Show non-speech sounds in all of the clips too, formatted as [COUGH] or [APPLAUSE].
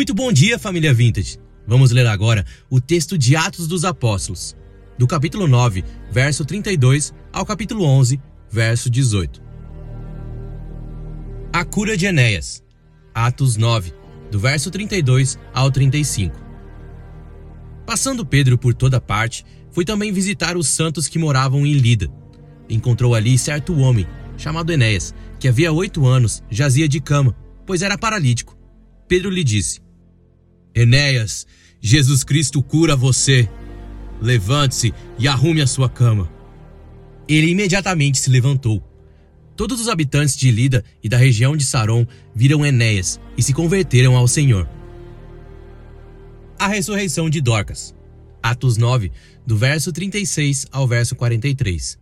Muito bom dia, família Vintage. Vamos ler agora o texto de Atos dos Apóstolos, do capítulo 9, verso 32 ao capítulo 11, verso 18. A cura de Enéas. Atos 9, do verso 32 ao 35. Passando Pedro por toda parte, foi também visitar os santos que moravam em Lida. Encontrou ali certo homem, chamado Enéas, que havia oito anos jazia de cama, pois era paralítico. Pedro lhe disse: Enéas, Jesus Cristo cura você. Levante-se e arrume a sua cama. Ele imediatamente se levantou. Todos os habitantes de Lida e da região de Saron viram Enéas e se converteram ao Senhor. A ressurreição de Dorcas. Atos 9, do verso 36 ao verso 43.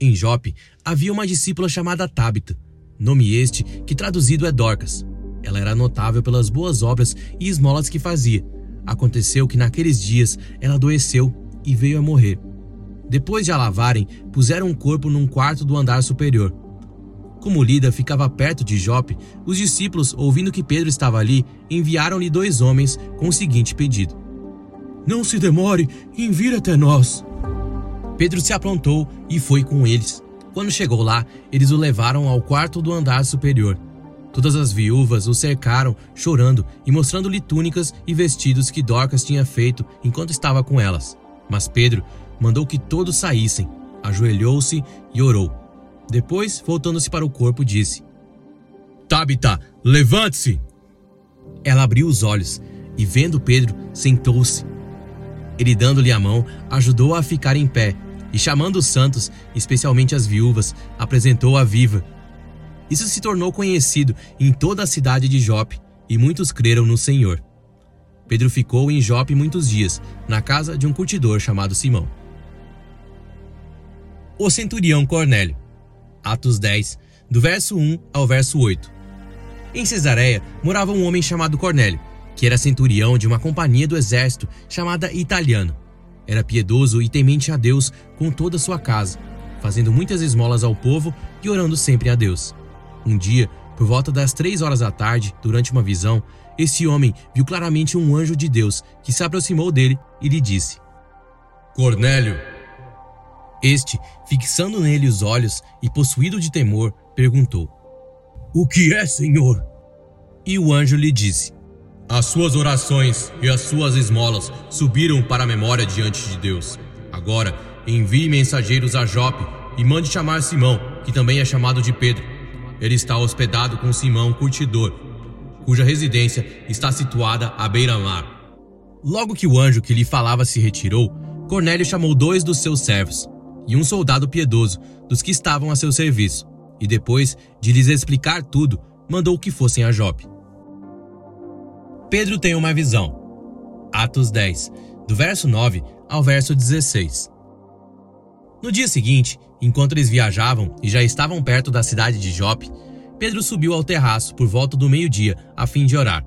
Em Jope havia uma discípula chamada Tábita, nome este que traduzido é Dorcas. Ela era notável pelas boas obras e esmolas que fazia. Aconteceu que naqueles dias ela adoeceu e veio a morrer. Depois de a lavarem, puseram o um corpo num quarto do andar superior. Como Lida ficava perto de Jope, os discípulos, ouvindo que Pedro estava ali, enviaram-lhe dois homens com o seguinte pedido: Não se demore em vir até nós. Pedro se aprontou e foi com eles. Quando chegou lá, eles o levaram ao quarto do andar superior. Todas as viúvas o cercaram, chorando e mostrando-lhe túnicas e vestidos que Dorcas tinha feito enquanto estava com elas. Mas Pedro mandou que todos saíssem, ajoelhou-se e orou. Depois, voltando-se para o corpo, disse: Tabita, levante-se! Ela abriu os olhos e, vendo Pedro, sentou-se. Ele, dando-lhe a mão, ajudou-a a ficar em pé e, chamando os santos, especialmente as viúvas, apresentou-a viva isso se tornou conhecido em toda a cidade de Jope e muitos creram no Senhor. Pedro ficou em Jope muitos dias, na casa de um curtidor chamado Simão. O centurião Cornélio. Atos 10, do verso 1 ao verso 8. Em Cesareia morava um homem chamado Cornélio, que era centurião de uma companhia do exército chamada Italiano. Era piedoso e temente a Deus com toda a sua casa, fazendo muitas esmolas ao povo e orando sempre a Deus. Um dia, por volta das três horas da tarde, durante uma visão, esse homem viu claramente um anjo de Deus que se aproximou dele e lhe disse: Cornélio. Este, fixando nele os olhos e possuído de temor, perguntou: O que é, Senhor? E o anjo lhe disse: As suas orações e as suas esmolas subiram para a memória diante de Deus. Agora, envie mensageiros a Jope e mande chamar Simão, que também é chamado de Pedro ele está hospedado com Simão Curtidor, cuja residência está situada à beira-mar. Logo que o anjo que lhe falava se retirou, Cornélio chamou dois dos seus servos e um soldado piedoso dos que estavam a seu serviço, e depois de lhes explicar tudo, mandou que fossem a Jope. Pedro tem uma visão. Atos 10, do verso 9 ao verso 16. No dia seguinte, enquanto eles viajavam e já estavam perto da cidade de Jope, Pedro subiu ao terraço por volta do meio-dia a fim de orar.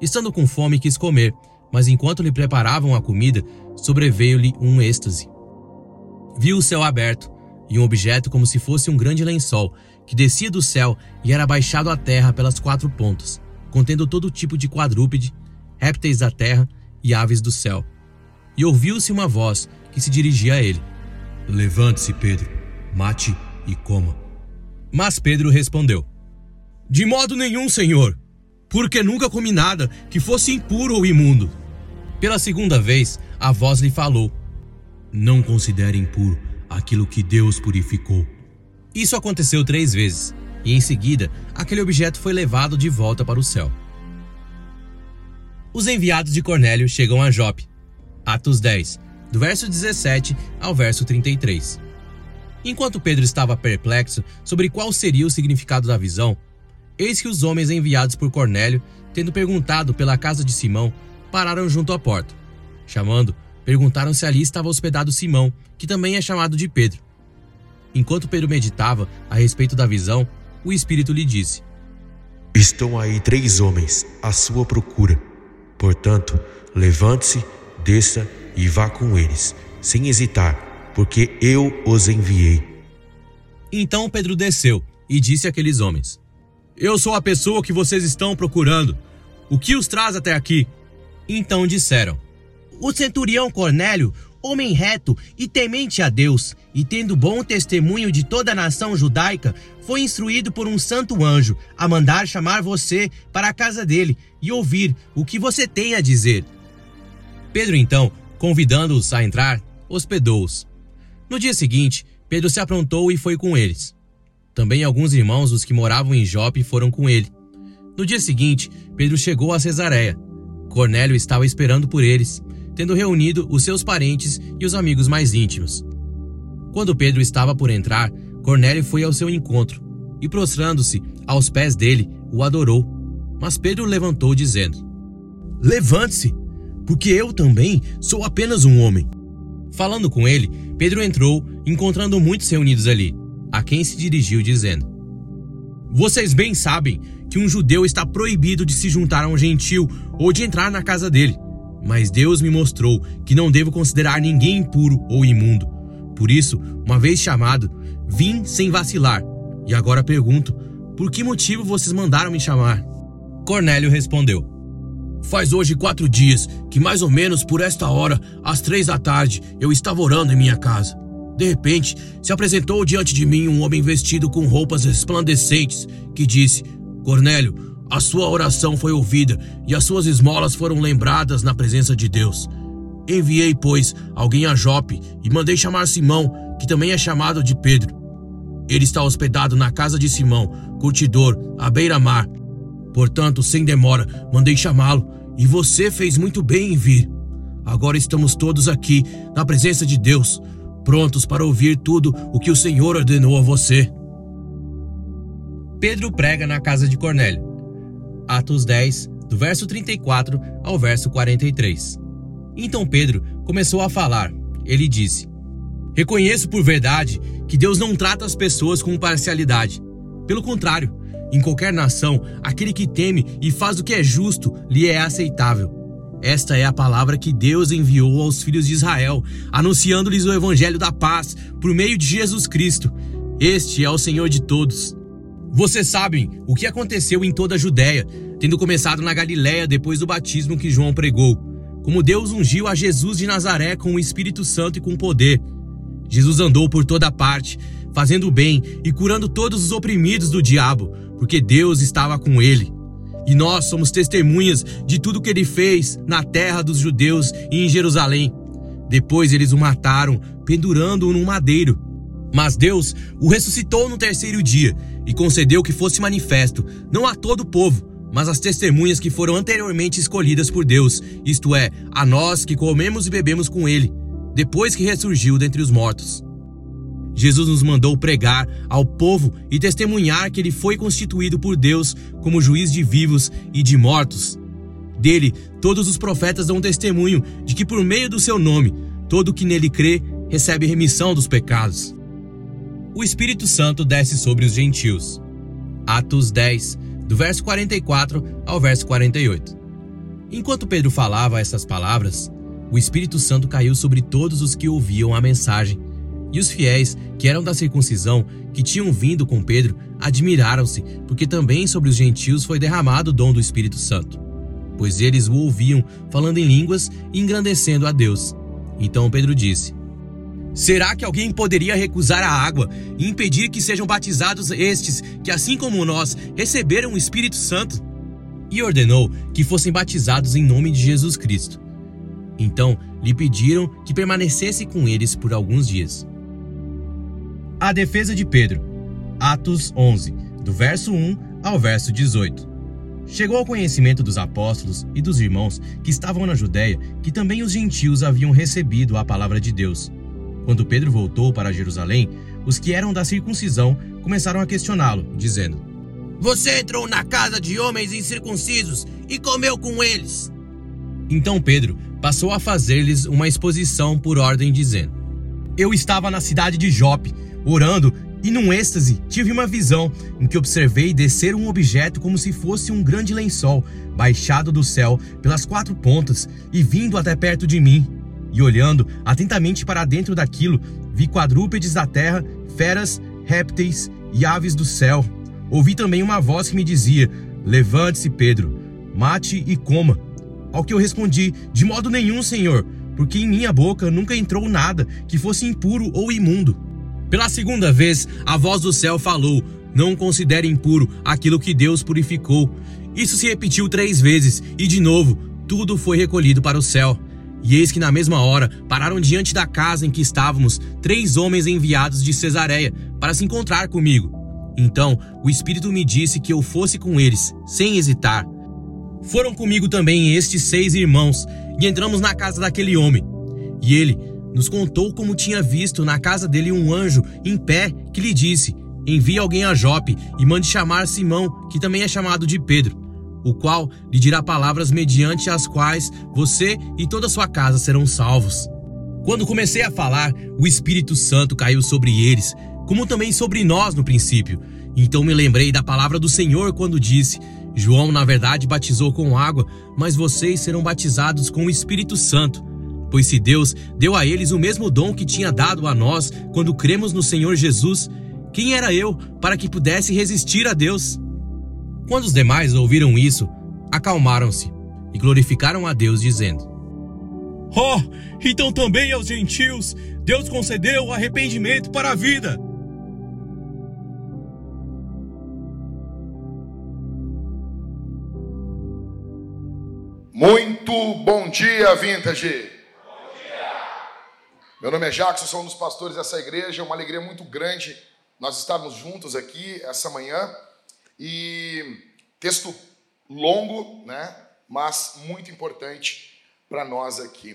Estando com fome, quis comer, mas enquanto lhe preparavam a comida, sobreveio-lhe um êxtase. Viu o céu aberto e um objeto como se fosse um grande lençol que descia do céu e era baixado à terra pelas quatro pontas, contendo todo tipo de quadrúpede, répteis da terra e aves do céu. E ouviu-se uma voz que se dirigia a ele. Levante-se, Pedro, mate e coma. Mas Pedro respondeu: De modo nenhum, senhor, porque nunca comi nada que fosse impuro ou imundo. Pela segunda vez, a voz lhe falou: Não considere impuro aquilo que Deus purificou. Isso aconteceu três vezes, e em seguida, aquele objeto foi levado de volta para o céu. Os enviados de Cornélio chegam a Jope. Atos 10, do verso 17 ao verso 33. Enquanto Pedro estava perplexo sobre qual seria o significado da visão, eis que os homens enviados por Cornélio, tendo perguntado pela casa de Simão, pararam junto à porta. Chamando, perguntaram se ali estava hospedado Simão, que também é chamado de Pedro. Enquanto Pedro meditava a respeito da visão, o Espírito lhe disse: Estão aí três homens à sua procura. Portanto, levante-se, desça e vá com eles, sem hesitar, porque eu os enviei. Então Pedro desceu e disse àqueles homens: Eu sou a pessoa que vocês estão procurando. O que os traz até aqui? Então disseram: O centurião Cornélio, homem reto e temente a Deus, e tendo bom testemunho de toda a nação judaica, foi instruído por um santo anjo a mandar chamar você para a casa dele e ouvir o que você tem a dizer. Pedro, então, convidando-os a entrar, hospedou-os. No dia seguinte, Pedro se aprontou e foi com eles. Também alguns irmãos, os que moravam em Jope, foram com ele. No dia seguinte, Pedro chegou a Cesareia. Cornélio estava esperando por eles, tendo reunido os seus parentes e os amigos mais íntimos. Quando Pedro estava por entrar, Cornélio foi ao seu encontro e, prostrando-se aos pés dele, o adorou. Mas Pedro levantou, dizendo: Levante-se, porque eu também sou apenas um homem. Falando com ele, Pedro entrou, encontrando muitos reunidos ali, a quem se dirigiu, dizendo: Vocês bem sabem que um judeu está proibido de se juntar a um gentil ou de entrar na casa dele. Mas Deus me mostrou que não devo considerar ninguém impuro ou imundo. Por isso, uma vez chamado, vim sem vacilar. E agora pergunto: por que motivo vocês mandaram me chamar? Cornélio respondeu: Faz hoje quatro dias que, mais ou menos por esta hora, às três da tarde, eu estava orando em minha casa. De repente, se apresentou diante de mim um homem vestido com roupas resplandecentes, que disse: Cornélio, a sua oração foi ouvida e as suas esmolas foram lembradas na presença de Deus. Enviei, pois, alguém a Jope e mandei chamar Simão, que também é chamado de Pedro. Ele está hospedado na casa de Simão, curtidor, à beira-mar. Portanto, sem demora, mandei chamá-lo, e você fez muito bem em vir. Agora estamos todos aqui, na presença de Deus, prontos para ouvir tudo o que o Senhor ordenou a você. Pedro prega na casa de Cornélio. Atos 10, do verso 34 ao verso 43. Então Pedro começou a falar. Ele disse: Reconheço por verdade que Deus não trata as pessoas com parcialidade. Pelo contrário, em qualquer nação, aquele que teme e faz o que é justo lhe é aceitável. Esta é a palavra que Deus enviou aos filhos de Israel, anunciando-lhes o evangelho da paz por meio de Jesus Cristo. Este é o Senhor de todos. Vocês sabem o que aconteceu em toda a Judéia, tendo começado na Galiléia depois do batismo que João pregou. Como Deus ungiu a Jesus de Nazaré com o Espírito Santo e com poder. Jesus andou por toda parte, fazendo o bem e curando todos os oprimidos do diabo, porque Deus estava com ele. E nós somos testemunhas de tudo que ele fez na terra dos judeus e em Jerusalém. Depois eles o mataram, pendurando-o num madeiro. Mas Deus o ressuscitou no terceiro dia e concedeu que fosse manifesto, não a todo o povo, mas às testemunhas que foram anteriormente escolhidas por Deus, isto é, a nós que comemos e bebemos com ele, depois que ressurgiu dentre os mortos. Jesus nos mandou pregar ao povo e testemunhar que ele foi constituído por Deus como juiz de vivos e de mortos. Dele, todos os profetas dão testemunho de que por meio do seu nome, todo que nele crê recebe remissão dos pecados o Espírito Santo desce sobre os gentios. Atos 10, do verso 44 ao verso 48. Enquanto Pedro falava essas palavras, o Espírito Santo caiu sobre todos os que ouviam a mensagem. E os fiéis, que eram da circuncisão, que tinham vindo com Pedro, admiraram-se, porque também sobre os gentios foi derramado o dom do Espírito Santo. Pois eles o ouviam falando em línguas e engrandecendo a Deus. Então Pedro disse: Será que alguém poderia recusar a água e impedir que sejam batizados estes que, assim como nós, receberam o Espírito Santo? E ordenou que fossem batizados em nome de Jesus Cristo. Então lhe pediram que permanecesse com eles por alguns dias. A defesa de Pedro, Atos 11, do verso 1 ao verso 18. Chegou ao conhecimento dos apóstolos e dos irmãos que estavam na Judéia que também os gentios haviam recebido a palavra de Deus quando Pedro voltou para Jerusalém, os que eram da circuncisão começaram a questioná-lo, dizendo: Você entrou na casa de homens incircuncisos e comeu com eles. Então Pedro passou a fazer-lhes uma exposição por ordem, dizendo: Eu estava na cidade de Jope, orando, e num êxtase tive uma visão em que observei descer um objeto como se fosse um grande lençol, baixado do céu pelas quatro pontas e vindo até perto de mim. E olhando atentamente para dentro daquilo, vi quadrúpedes da terra, feras, répteis e aves do céu. Ouvi também uma voz que me dizia: Levante-se, Pedro, mate e coma. Ao que eu respondi: De modo nenhum, Senhor, porque em minha boca nunca entrou nada que fosse impuro ou imundo. Pela segunda vez, a voz do céu falou: Não considere impuro aquilo que Deus purificou. Isso se repetiu três vezes, e de novo, tudo foi recolhido para o céu. E eis que na mesma hora pararam diante da casa em que estávamos três homens enviados de Cesareia para se encontrar comigo. Então o Espírito me disse que eu fosse com eles, sem hesitar. Foram comigo também estes seis irmãos, e entramos na casa daquele homem. E ele nos contou como tinha visto na casa dele um anjo em pé que lhe disse: Envie alguém a Jope e mande chamar Simão, que também é chamado de Pedro, o qual lhe dirá palavras mediante as quais você e toda a sua casa serão salvos. Quando comecei a falar, o Espírito Santo caiu sobre eles, como também sobre nós no princípio. Então me lembrei da palavra do Senhor quando disse: João, na verdade, batizou com água, mas vocês serão batizados com o Espírito Santo. Pois se Deus deu a eles o mesmo dom que tinha dado a nós quando cremos no Senhor Jesus, quem era eu para que pudesse resistir a Deus? Quando os demais ouviram isso, acalmaram-se e glorificaram a Deus, dizendo: Oh, então também aos gentios Deus concedeu o arrependimento para a vida. Muito bom dia, Vintage. Meu nome é Jackson, sou um dos pastores dessa igreja. É uma alegria muito grande nós estarmos juntos aqui essa manhã. E texto longo, né? Mas muito importante para nós aqui.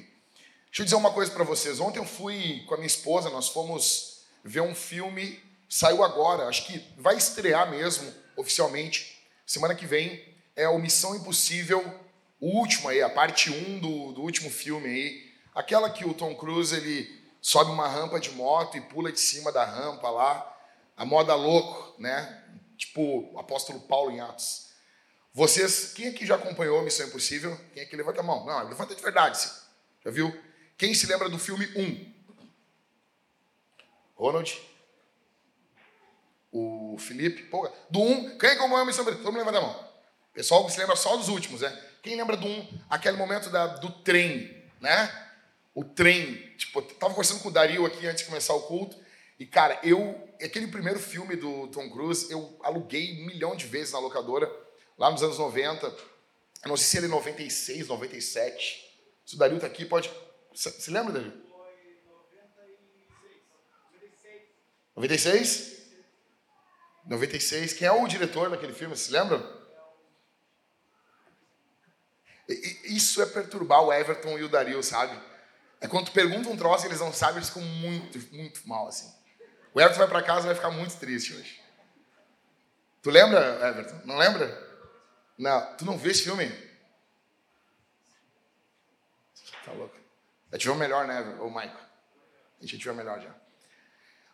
Deixa eu dizer uma coisa para vocês. Ontem eu fui com a minha esposa, nós fomos ver um filme, saiu agora, acho que vai estrear mesmo, oficialmente, semana que vem. É o Missão Impossível o último aí, a parte 1 do, do último filme aí, aquela que o Tom Cruise ele sobe uma rampa de moto e pula de cima da rampa lá, a moda louco, né? Tipo o apóstolo Paulo em Atos. Vocês, quem aqui já acompanhou Missão Impossível? Quem aqui levanta a mão? Não, levanta de verdade, sim. Já viu? Quem se lembra do filme 1? Ronald? O Felipe? Pô, do 1, quem acompanhou Missão Impossível? Todo levanta a mão. Pessoal se lembra só dos últimos, né? Quem lembra do um, aquele momento da, do trem, né? O trem. Tipo, tava conversando com o Dario aqui antes de começar o culto. E, cara, eu. Aquele primeiro filme do Tom Cruise, eu aluguei um milhão de vezes na locadora, lá nos anos 90. Eu não sei se ele é 96, 97. Se o Dario tá aqui, pode. Se lembra, Dario? Foi 96. 96? Quem é o diretor daquele filme? Se lembra? Isso é perturbar o Everton e o Dario, sabe? É quando tu pergunta um troço e eles não sabem, eles ficam muito, muito mal, assim. O Everton vai para casa e vai ficar muito triste hoje. Tu lembra, Everton? Não lembra? Não. Tu não vê esse filme? Tá louco. Já tive o melhor, né, o Michael? A gente o melhor já.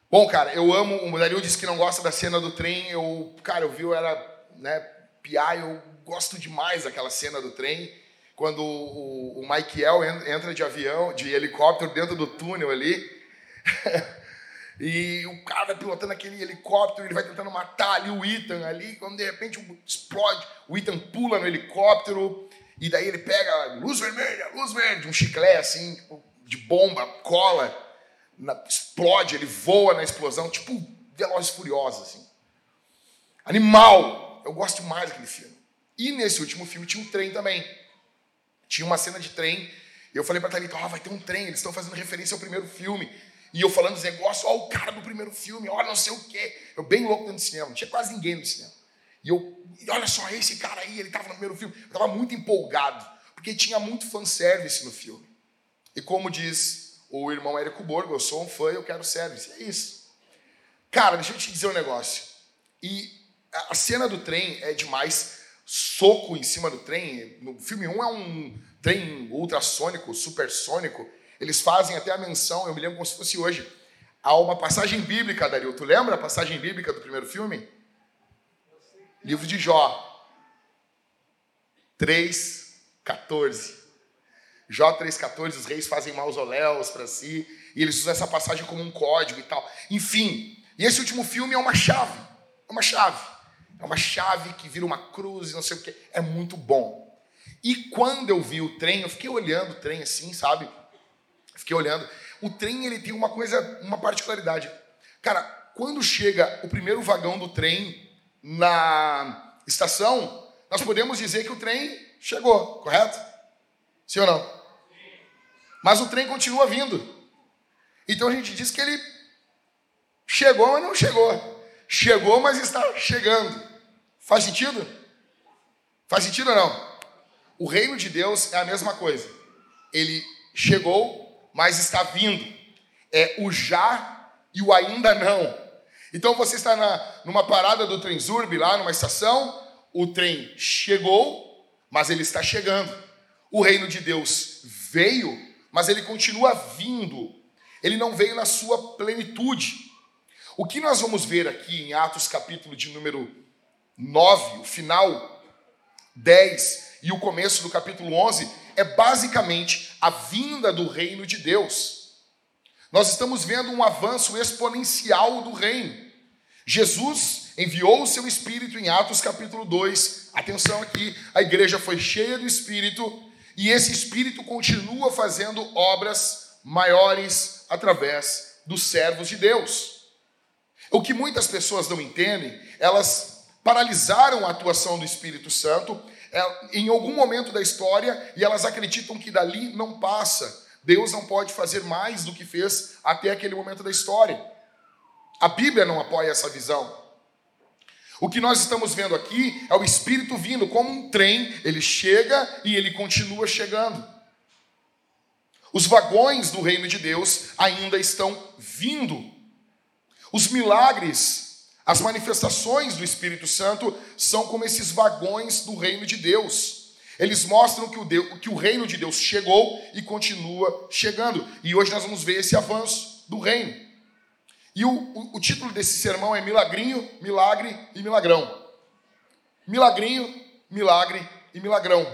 Bom, cara, eu amo. O Dario disse que não gosta da cena do trem. Eu, cara, eu vi, eu era, né, piar, eu gosto demais daquela cena do trem quando o, o Michael entra de avião, de helicóptero dentro do túnel ali. [LAUGHS] e o cara vai pilotando aquele helicóptero, ele vai tentando matar ali o Ethan ali, quando de repente explode, o Ethan pula no helicóptero, e daí ele pega luz vermelha, luz verde, um chiclete assim, tipo, de bomba, cola, na, explode, ele voa na explosão, tipo Velozes Furiosos, assim. Animal! Eu gosto mais daquele filme. E nesse último filme tinha um trem também. Tinha uma cena de trem, eu falei para Thalita, oh, vai ter um trem, eles estão fazendo referência ao primeiro filme. E eu falando dos negócios, ó, o cara do primeiro filme, ó, não sei o quê. Eu bem louco dentro do cinema, não tinha quase ninguém no cinema. E eu, e olha só, esse cara aí, ele estava no primeiro filme. Eu estava muito empolgado, porque tinha muito fanservice no filme. E como diz o irmão Érico Borgo, eu sou um fã eu quero service. É isso. Cara, deixa eu te dizer um negócio. E a cena do trem é demais soco em cima do trem. No filme 1 é um trem ultrassônico, supersônico. Eles fazem até a menção, eu me lembro como se fosse hoje, há uma passagem bíblica, Dario. Tu lembra a passagem bíblica do primeiro filme? Livro de Jó. 3,14. Jó 3,14, os reis fazem mausoléus para si, e eles usam essa passagem como um código e tal. Enfim, e esse último filme é uma chave. É uma chave. É uma chave que vira uma cruz não sei o que. É muito bom. E quando eu vi o trem, eu fiquei olhando o trem assim, sabe? Fiquei olhando. O trem ele tem uma coisa, uma particularidade. Cara, quando chega o primeiro vagão do trem na estação, nós podemos dizer que o trem chegou, correto? Sim ou não? Mas o trem continua vindo. Então a gente diz que ele chegou, mas não chegou. Chegou, mas está chegando. Faz sentido? Faz sentido ou não? O reino de Deus é a mesma coisa. Ele chegou, mas está vindo. É o já e o ainda não. Então você está na, numa parada do trem Zurb, lá numa estação, o trem chegou, mas ele está chegando. O reino de Deus veio, mas ele continua vindo. Ele não veio na sua plenitude. O que nós vamos ver aqui em Atos capítulo de número 9, o final 10 e o começo do capítulo 11 é basicamente a vinda do reino de Deus. Nós estamos vendo um avanço exponencial do reino. Jesus enviou o seu espírito em Atos capítulo 2. Atenção aqui, a igreja foi cheia do espírito e esse espírito continua fazendo obras maiores através dos servos de Deus. O que muitas pessoas não entendem, elas paralisaram a atuação do Espírito Santo é, em algum momento da história e elas acreditam que dali não passa. Deus não pode fazer mais do que fez até aquele momento da história. A Bíblia não apoia essa visão. O que nós estamos vendo aqui é o Espírito vindo como um trem, ele chega e ele continua chegando. Os vagões do reino de Deus ainda estão vindo. Os milagres, as manifestações do Espírito Santo são como esses vagões do reino de Deus. Eles mostram que o, Deus, que o reino de Deus chegou e continua chegando. E hoje nós vamos ver esse avanço do reino. E o, o, o título desse sermão é Milagrinho, Milagre e Milagrão. Milagrinho, Milagre e Milagrão.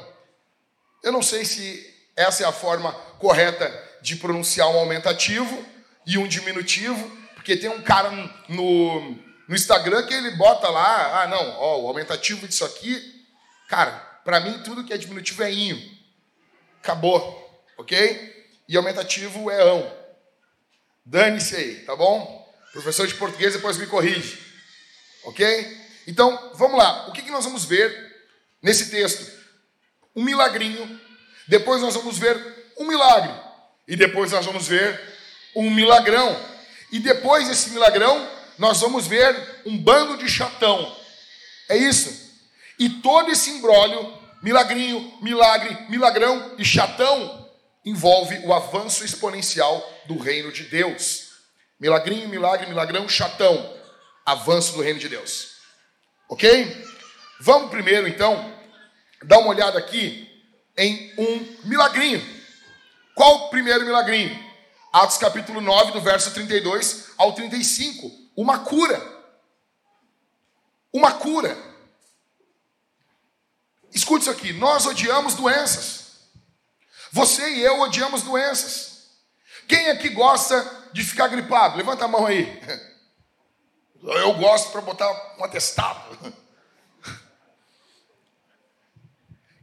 Eu não sei se essa é a forma correta de pronunciar um aumentativo e um diminutivo, porque tem um cara no, no Instagram que ele bota lá, ah, não, ó, o aumentativo disso aqui, cara, para mim tudo que é diminutivo é inho. Acabou, ok? E aumentativo é ão. Dane-se aí, tá bom? Professor de português depois me corrige, ok? Então, vamos lá. O que, que nós vamos ver nesse texto? Um milagrinho depois nós vamos ver um milagre. E depois nós vamos ver um milagrão. E depois desse milagrão, nós vamos ver um bando de chatão. É isso. E todo esse embrólio, milagrinho, milagre, milagrão e chatão, envolve o avanço exponencial do reino de Deus. Milagrinho, milagre, milagrão, chatão. Avanço do reino de Deus. Ok? Vamos primeiro, então, dar uma olhada aqui em um milagrinho. Qual o primeiro milagrinho? Atos capítulo 9, do verso 32 ao 35. Uma cura. Uma cura. Escute isso aqui. Nós odiamos doenças. Você e eu odiamos doenças. Quem aqui gosta de ficar gripado? Levanta a mão aí. [LAUGHS] Eu gosto para botar um atestado. [LAUGHS]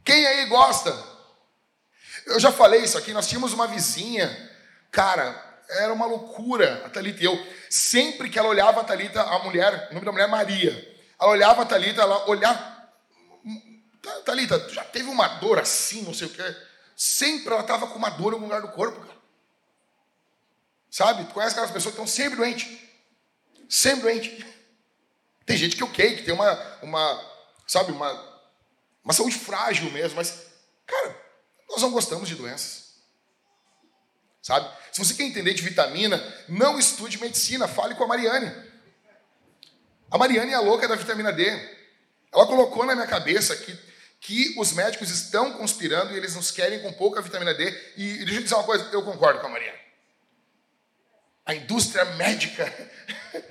Quem aí gosta? Eu já falei isso aqui, nós tínhamos uma vizinha, cara, era uma loucura, a Thalita e eu. Sempre que ela olhava a Thalita, a mulher, o nome da mulher é Maria, ela olhava a Thalita, ela olhava. Thalita, já teve uma dor assim, não sei o quê. Sempre ela estava com uma dor em algum lugar do corpo, cara. Sabe? Tu conhece aquelas pessoas que estão sempre doentes. Sempre doentes. Tem gente que é ok, que tem uma, uma sabe, uma uma saúde frágil mesmo, mas, cara, nós não gostamos de doenças. Sabe? Se você quer entender de vitamina, não estude medicina, fale com a Mariane. A Mariane é a louca da vitamina D. Ela colocou na minha cabeça que, que os médicos estão conspirando e eles nos querem com pouca vitamina D. E deixa eu dizer uma coisa, eu concordo com a Mariane. A indústria médica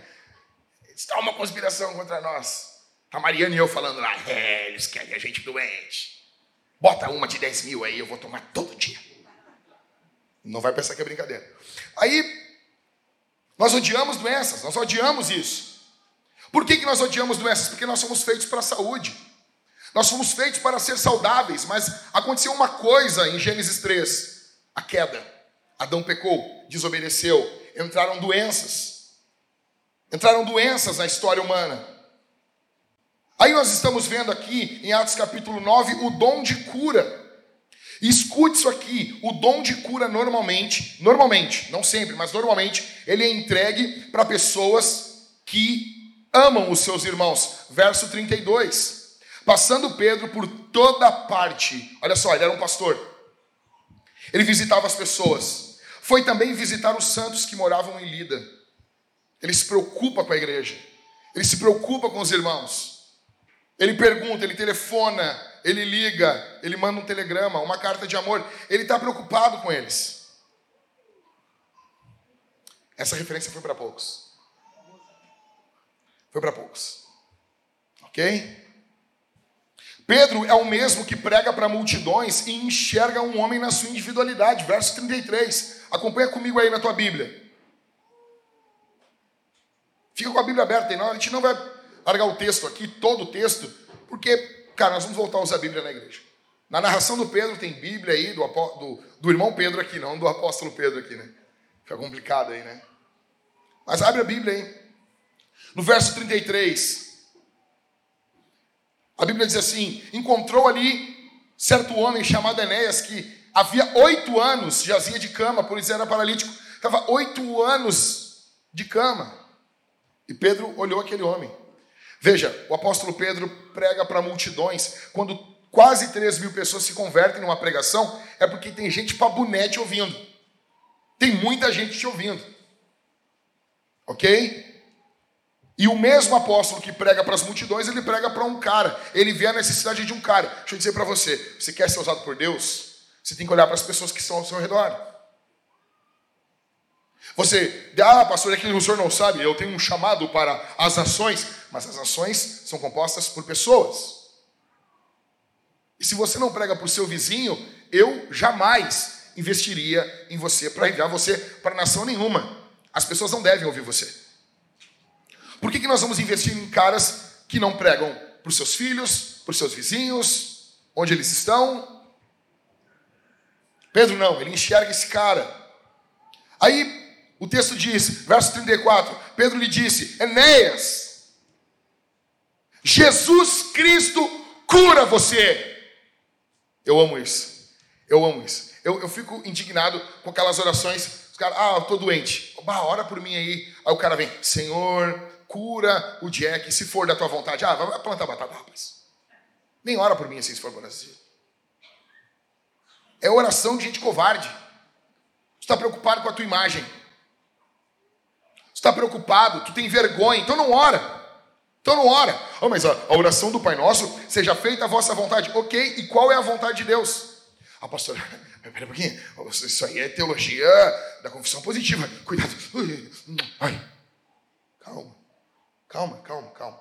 [LAUGHS] está uma conspiração contra nós. A Mariana e eu falando lá, é, eles querem a gente doente. Bota uma de 10 mil aí, eu vou tomar todo dia. Não vai pensar que é brincadeira. Aí, nós odiamos doenças, nós odiamos isso. Por que, que nós odiamos doenças? Porque nós somos feitos para a saúde. Nós fomos feitos para ser saudáveis, mas aconteceu uma coisa em Gênesis 3: a queda. Adão pecou, desobedeceu, entraram doenças. Entraram doenças na história humana. Aí nós estamos vendo aqui em Atos capítulo 9 o dom de cura. Escute isso aqui, o dom de cura normalmente, normalmente, não sempre, mas normalmente, ele é entregue para pessoas que amam os seus irmãos. Verso 32. Passando Pedro por toda parte. Olha só, ele era um pastor. Ele visitava as pessoas. Foi também visitar os santos que moravam em Lida. Ele se preocupa com a igreja. Ele se preocupa com os irmãos. Ele pergunta, ele telefona, ele liga, ele manda um telegrama, uma carta de amor. Ele está preocupado com eles. Essa referência foi para poucos. Foi para poucos. Ok? Pedro é o mesmo que prega para multidões e enxerga um homem na sua individualidade. Verso 33. Acompanha comigo aí na tua Bíblia. Fica com a Bíblia aberta aí. Não, a gente não vai largar o texto aqui, todo o texto, porque, cara, nós vamos voltar a usar a Bíblia na igreja. Na narração do Pedro tem Bíblia aí, do, do, do irmão Pedro aqui, não do apóstolo Pedro aqui, né? Fica complicado aí, né? Mas abre a Bíblia aí. No verso 33. A Bíblia diz assim: encontrou ali certo homem chamado Enéas que havia oito anos jazia de cama, por isso era paralítico. Estava oito anos de cama. E Pedro olhou aquele homem. Veja, o apóstolo Pedro prega para multidões. Quando quase três mil pessoas se convertem numa pregação, é porque tem gente para bonete ouvindo. Tem muita gente te ouvindo. Ok? E o mesmo apóstolo que prega para as multidões, ele prega para um cara. Ele vê a necessidade de um cara. Deixa eu dizer para você: você quer ser usado por Deus? Você tem que olhar para as pessoas que estão ao seu redor. Você, ah, pastor, é que o senhor não sabe, eu tenho um chamado para as ações, mas as ações são compostas por pessoas. E se você não prega para o seu vizinho, eu jamais investiria em você para enviar você para nação nenhuma. As pessoas não devem ouvir você. Por que, que nós vamos investir em caras que não pregam para os seus filhos, para os seus vizinhos, onde eles estão? Pedro não, ele enxerga esse cara. Aí o texto diz, verso 34, Pedro lhe disse: Enéas, Jesus Cristo cura você. Eu amo isso. Eu amo isso. Eu, eu fico indignado com aquelas orações. Os caras, ah, eu estou doente. Bah, ora por mim aí. Aí o cara vem, Senhor, cura o Jack, se for da tua vontade. Ah, vai plantar batata, rapaz. Nem ora por mim assim, se for por assim. É oração de gente covarde. Tu está preocupado com a tua imagem. Tu está preocupado, tu tem vergonha, então não ora. Então não ora. Oh, mas a, a, oração do Pai Nosso, seja feita a vossa vontade. Ok, e qual é a vontade de Deus? Ah, pastor, [LAUGHS] pera um pouquinho. Isso aí é teologia da confissão positiva. Cuidado. Ai, calma. Calma, calma, calma.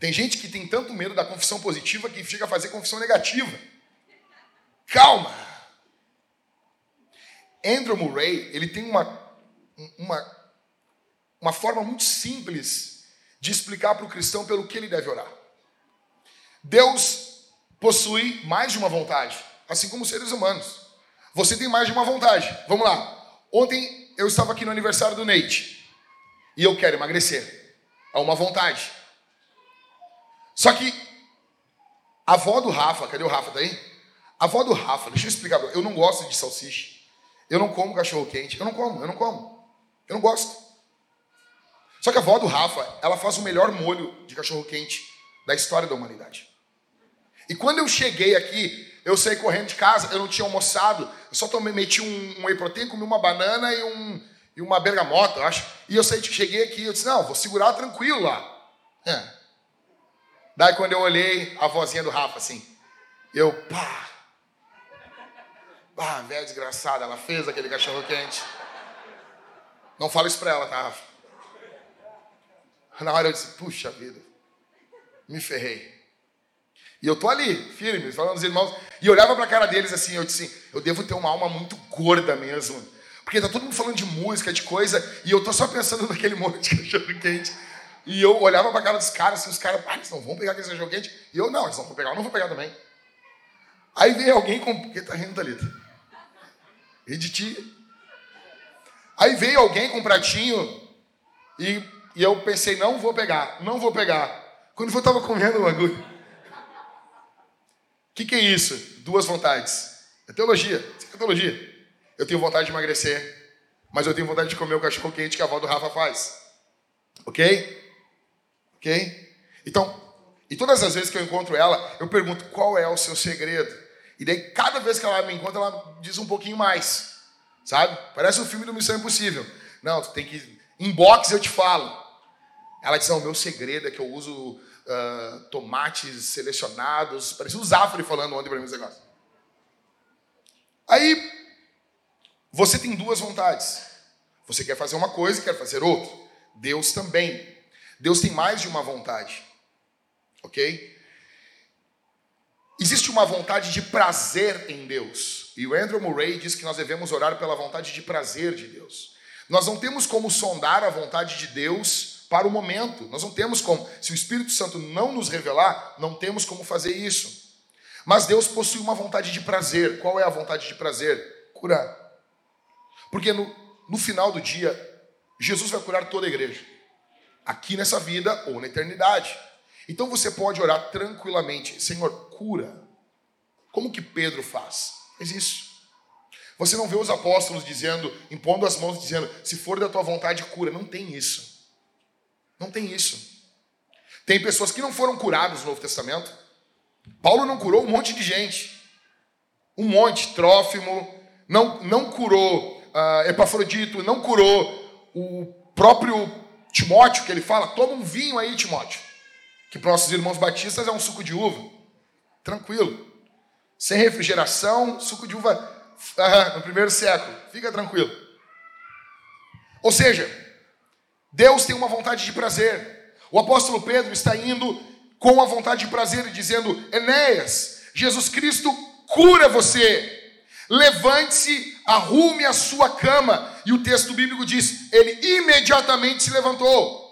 Tem gente que tem tanto medo da confissão positiva que chega a fazer confissão negativa. Calma. Andrew Murray, ele tem uma, uma, uma forma muito simples de explicar para o cristão pelo que ele deve orar. Deus possui mais de uma vontade, assim como os seres humanos. Você tem mais de uma vontade. Vamos lá. Ontem eu estava aqui no aniversário do Nate e eu quero emagrecer. É uma vontade. Só que a avó do Rafa, cadê o Rafa daí? A avó do Rafa, deixa eu explicar, eu não gosto de salsicha. Eu não como cachorro quente. Eu não como, eu não como. Eu não gosto. Só que a avó do Rafa, ela faz o melhor molho de cachorro quente da história da humanidade. E quando eu cheguei aqui, eu saí correndo de casa, eu não tinha almoçado, eu só tomei, meti um, um whey protein, comi uma banana e um, e uma bergamota, eu acho. E eu saí, cheguei aqui, eu disse, não, vou segurar tranquilo lá. É. Daí quando eu olhei a vozinha do Rafa, assim, eu, pá. Ah, velha desgraçada, ela fez aquele cachorro quente. Não fala isso pra ela, tá, Rafa? Na hora eu disse, puxa vida, me ferrei. E eu tô ali, firme, falando dos irmãos. E eu olhava pra cara deles assim, eu disse, eu devo ter uma alma muito gorda mesmo porque tá todo mundo falando de música, de coisa, e eu tô só pensando [LAUGHS] naquele monte de cachorro quente. E eu olhava pra cara dos caras, assim, os caras, ah, eles não vão pegar aquele cachorro quente. E eu, não, eles não vão pegar, eu não vou pegar também. Aí veio alguém com. Quem tá rindo, Thalita? E. Aí veio alguém com um pratinho e, e eu pensei, não vou pegar, não vou pegar. Quando eu estava comendo o bagulho. O [LAUGHS] que, que é isso? Duas vontades. É teologia. Isso é teologia. Eu tenho vontade de emagrecer, mas eu tenho vontade de comer o cachorro quente que a avó do Rafa faz. Ok? Ok? Então, e todas as vezes que eu encontro ela, eu pergunto qual é o seu segredo. E daí, cada vez que ela me encontra, ela diz um pouquinho mais. Sabe? Parece um filme do Missão Impossível. Não, tu tem que. Inbox eu te falo. Ela diz: Não, meu segredo é que eu uso uh, tomates selecionados. Parecia o Zafre falando ontem para mim esse negócio. Aí, você tem duas vontades. Você quer fazer uma coisa e quer fazer outra. Deus também. Deus tem mais de uma vontade. Ok? Existe uma vontade de prazer em Deus. E o Andrew Murray diz que nós devemos orar pela vontade de prazer de Deus. Nós não temos como sondar a vontade de Deus para o momento. Nós não temos como. Se o Espírito Santo não nos revelar, não temos como fazer isso. Mas Deus possui uma vontade de prazer. Qual é a vontade de prazer? Curar. Porque no, no final do dia, Jesus vai curar toda a igreja. Aqui nessa vida ou na eternidade. Então você pode orar tranquilamente: Senhor, cura. Como que Pedro faz? Faz isso. Você não vê os apóstolos dizendo, impondo as mãos, dizendo: se for da tua vontade, cura. Não tem isso. Não tem isso. Tem pessoas que não foram curadas no Novo Testamento. Paulo não curou um monte de gente. Um monte. Trófimo, não, não curou uh, Epafrodito, não curou o próprio Timóteo, que ele fala: toma um vinho aí, Timóteo que para nossos irmãos batistas é um suco de uva. Tranquilo. Sem refrigeração, suco de uva no primeiro século. Fica tranquilo. Ou seja, Deus tem uma vontade de prazer. O apóstolo Pedro está indo com a vontade de prazer, dizendo: Enéas, Jesus Cristo cura você. Levante-se, arrume a sua cama. E o texto bíblico diz: ele imediatamente se levantou.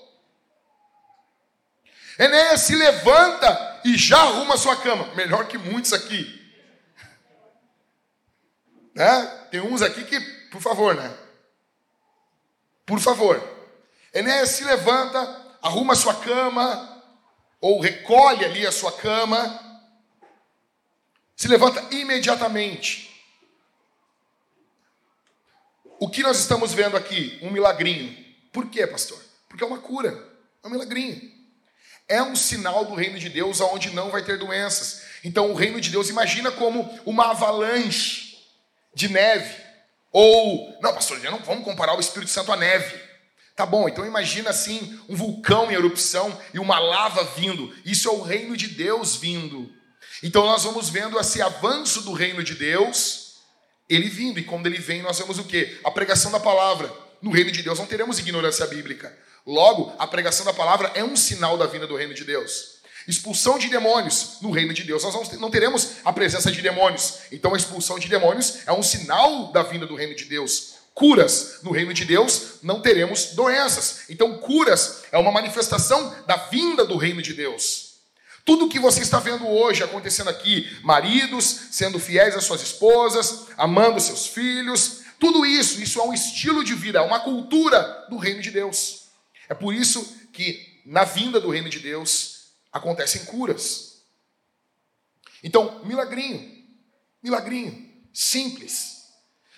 Enéas se levanta e já arruma a sua cama. Melhor que muitos aqui. Né? Tem uns aqui que, por favor, né? Por favor. Enéas se levanta, arruma sua cama, ou recolhe ali a sua cama, se levanta imediatamente. O que nós estamos vendo aqui? Um milagrinho. Por quê, pastor? Porque é uma cura, é um milagrinho é um sinal do reino de Deus onde não vai ter doenças. Então, o reino de Deus, imagina como uma avalanche de neve. Ou, não, pastor, não vamos comparar o Espírito Santo à neve. Tá bom, então imagina assim um vulcão em erupção e uma lava vindo. Isso é o reino de Deus vindo. Então nós vamos vendo esse avanço do reino de Deus, ele vindo. E quando ele vem, nós vemos o quê? A pregação da palavra. No reino de Deus não teremos ignorância bíblica. Logo, a pregação da palavra é um sinal da vinda do reino de Deus. Expulsão de demônios no reino de Deus. Nós não teremos a presença de demônios. Então, a expulsão de demônios é um sinal da vinda do reino de Deus. Curas no reino de Deus, não teremos doenças. Então, curas é uma manifestação da vinda do reino de Deus. Tudo que você está vendo hoje acontecendo aqui, maridos sendo fiéis às suas esposas, amando seus filhos, tudo isso, isso é um estilo de vida, é uma cultura do reino de Deus. É por isso que na vinda do reino de Deus acontecem curas. Então, milagrinho, milagrinho, simples.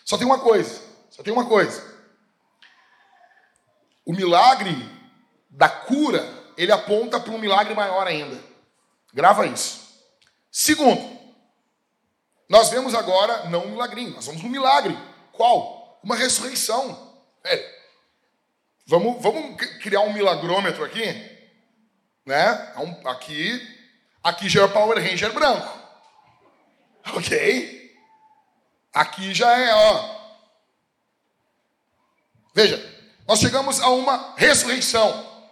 Só tem uma coisa, só tem uma coisa. O milagre da cura, ele aponta para um milagre maior ainda. Grava isso. Segundo, nós vemos agora não um milagrinho, nós vamos um milagre. Qual? Uma ressurreição. É, Vamos, vamos criar um milagrômetro aqui? Né? Aqui, aqui já é Power Ranger branco. Ok? Aqui já é, ó. Veja, nós chegamos a uma ressurreição.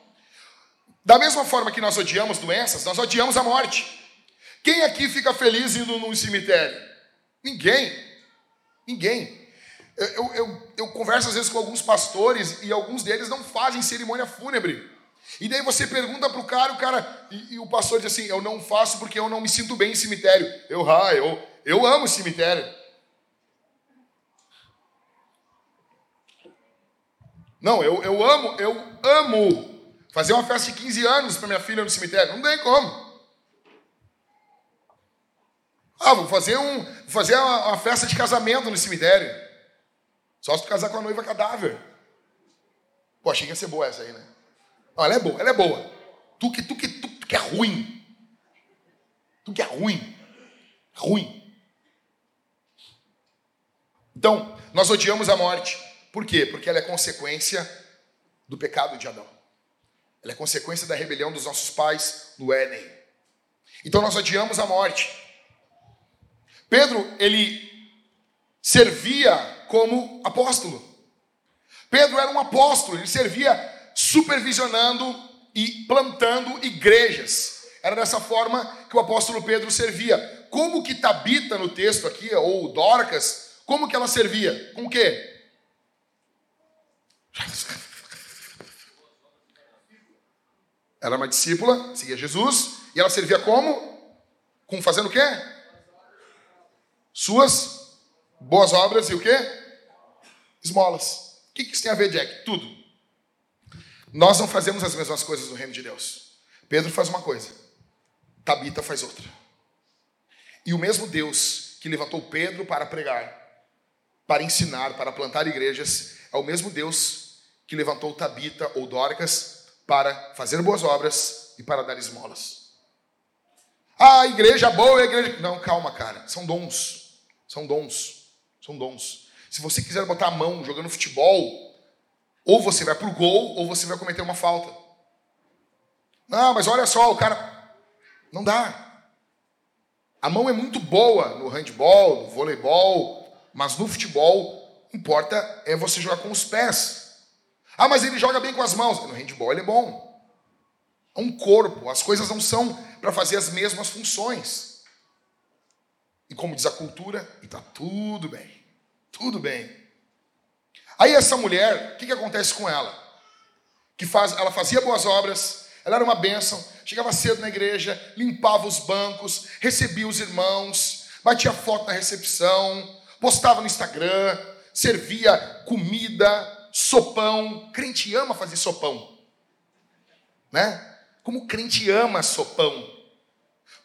Da mesma forma que nós odiamos doenças, nós odiamos a morte. Quem aqui fica feliz indo num cemitério? Ninguém. Ninguém. Eu, eu, eu, converso às vezes com alguns pastores e alguns deles não fazem cerimônia fúnebre. E daí você pergunta pro cara, o cara. E, e, o pastor diz assim: Eu não faço porque eu não me sinto bem em cemitério. Eu, ah, eu, eu amo cemitério. Não, eu, eu amo, eu amo fazer uma festa de 15 anos para minha filha no cemitério. Não tem como. Ah, vou fazer, um, fazer uma, uma festa de casamento no cemitério. Só se tu casar com a noiva cadáver. Pô, achei que ia ser boa essa aí, né? Não, ela é boa, ela é boa. Tu que, tu que, tu, tu que é ruim. Tu que é ruim. Ruim. Então, nós odiamos a morte. Por quê? Porque ela é consequência do pecado de Adão. Ela é consequência da rebelião dos nossos pais no Éden. Então nós odiamos a morte. Pedro, ele servia como apóstolo. Pedro era um apóstolo, ele servia supervisionando e plantando igrejas. Era dessa forma que o apóstolo Pedro servia. Como que Tabita no texto aqui, ou Dorcas, como que ela servia? Com o quê? Ela era uma discípula, seguia Jesus, e ela servia como? Com fazendo o quê? Suas boas obras e o quê? Esmolas. O que isso tem a ver, Jack? Tudo. Nós não fazemos as mesmas coisas no reino de Deus. Pedro faz uma coisa, Tabita faz outra. E o mesmo Deus que levantou Pedro para pregar, para ensinar, para plantar igrejas, é o mesmo Deus que levantou Tabita ou Dorcas para fazer boas obras e para dar esmolas. Ah, igreja boa, igreja. Não, calma, cara. São dons. São dons. São dons. Se você quiser botar a mão jogando futebol, ou você vai pro gol, ou você vai cometer uma falta. Não, mas olha só, o cara. Não dá. A mão é muito boa no handball, no voleibol, mas no futebol, importa é você jogar com os pés. Ah, mas ele joga bem com as mãos. No handball ele é bom. É um corpo, as coisas não são para fazer as mesmas funções. E como diz a cultura, e tá tudo bem. Tudo bem. Aí essa mulher, o que, que acontece com ela? Que faz, ela fazia boas obras, ela era uma bênção, chegava cedo na igreja, limpava os bancos, recebia os irmãos, batia foto na recepção, postava no Instagram, servia comida, sopão. Crente ama fazer sopão, né? Como crente ama sopão.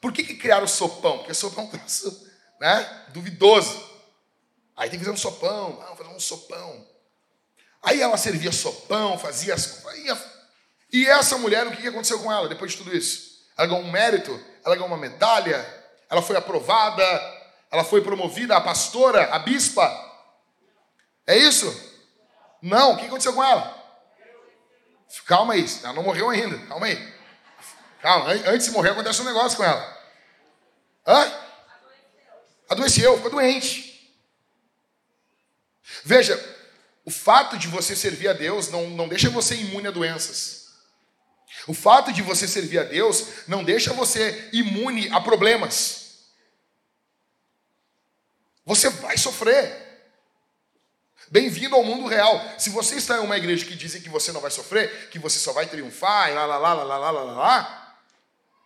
Por que, que criaram o sopão? Porque sopão [LAUGHS] é um né? Duvidoso. Aí tem que fazer um sopão, vamos fazer um sopão. Aí ela servia sopão, fazia as E essa mulher, o que aconteceu com ela depois de tudo isso? Ela ganhou um mérito, ela ganhou uma medalha, ela foi aprovada, ela foi promovida a pastora, a bispa. É isso? Não, o que aconteceu com ela? Calma aí, ela não morreu ainda, calma aí. Calma, antes de morrer acontece um negócio com ela. Hã? Adoeceu, ficou doente. Veja, o fato de você servir a Deus não, não deixa você imune a doenças. O fato de você servir a Deus não deixa você imune a problemas. Você vai sofrer. Bem-vindo ao mundo real. Se você está em uma igreja que dizem que você não vai sofrer, que você só vai triunfar, e lá, lá, lá, lá, lá, lá, lá, lá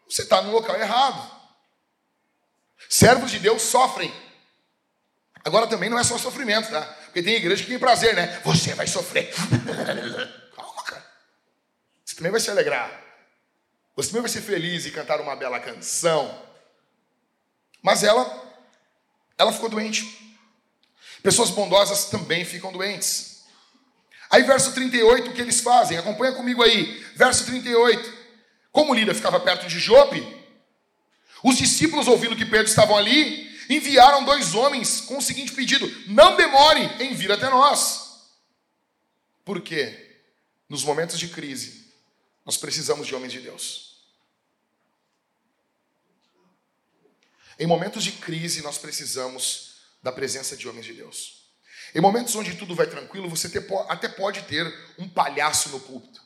você está no local errado. Servos de Deus sofrem. Agora também não é só sofrimento, tá? Porque tem igreja que tem prazer, né? Você vai sofrer. [LAUGHS] Calma, cara. Você também vai se alegrar. Você também vai ser feliz e cantar uma bela canção. Mas ela, ela ficou doente. Pessoas bondosas também ficam doentes. Aí, verso 38, o que eles fazem? Acompanha comigo aí. Verso 38. Como Lida ficava perto de Jope, os discípulos, ouvindo que Pedro estava ali, enviaram dois homens com o seguinte pedido: Não demore em vir até nós. Por quê? Nos momentos de crise, nós precisamos de homens de Deus. Em momentos de crise, nós precisamos da presença de homens de Deus. Em momentos onde tudo vai tranquilo, você até pode ter um palhaço no púlpito.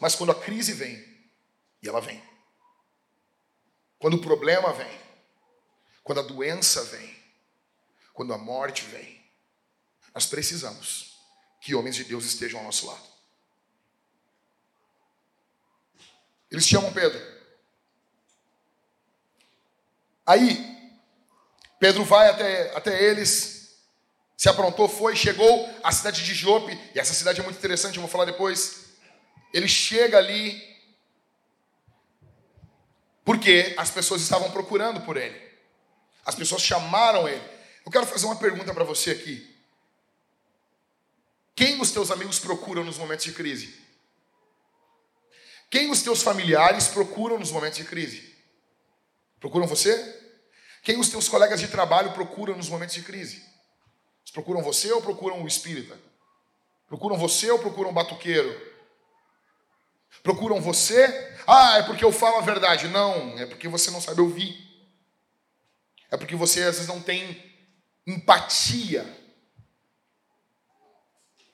Mas quando a crise vem, e ela vem, quando o problema vem, quando a doença vem, quando a morte vem, nós precisamos que homens de Deus estejam ao nosso lado. Eles chamam Pedro. Aí, Pedro vai até, até eles, se aprontou, foi, chegou à cidade de Jope, e essa cidade é muito interessante, eu vou falar depois. Ele chega ali, porque as pessoas estavam procurando por ele. As pessoas chamaram ele. Eu quero fazer uma pergunta para você aqui. Quem os teus amigos procuram nos momentos de crise? Quem os teus familiares procuram nos momentos de crise? Procuram você? Quem os teus colegas de trabalho procuram nos momentos de crise? Eles procuram você ou procuram o espírita? Procuram você ou procuram o batuqueiro? Procuram você? Ah, é porque eu falo a verdade. Não, é porque você não sabe ouvir. É porque você às vezes não tem empatia.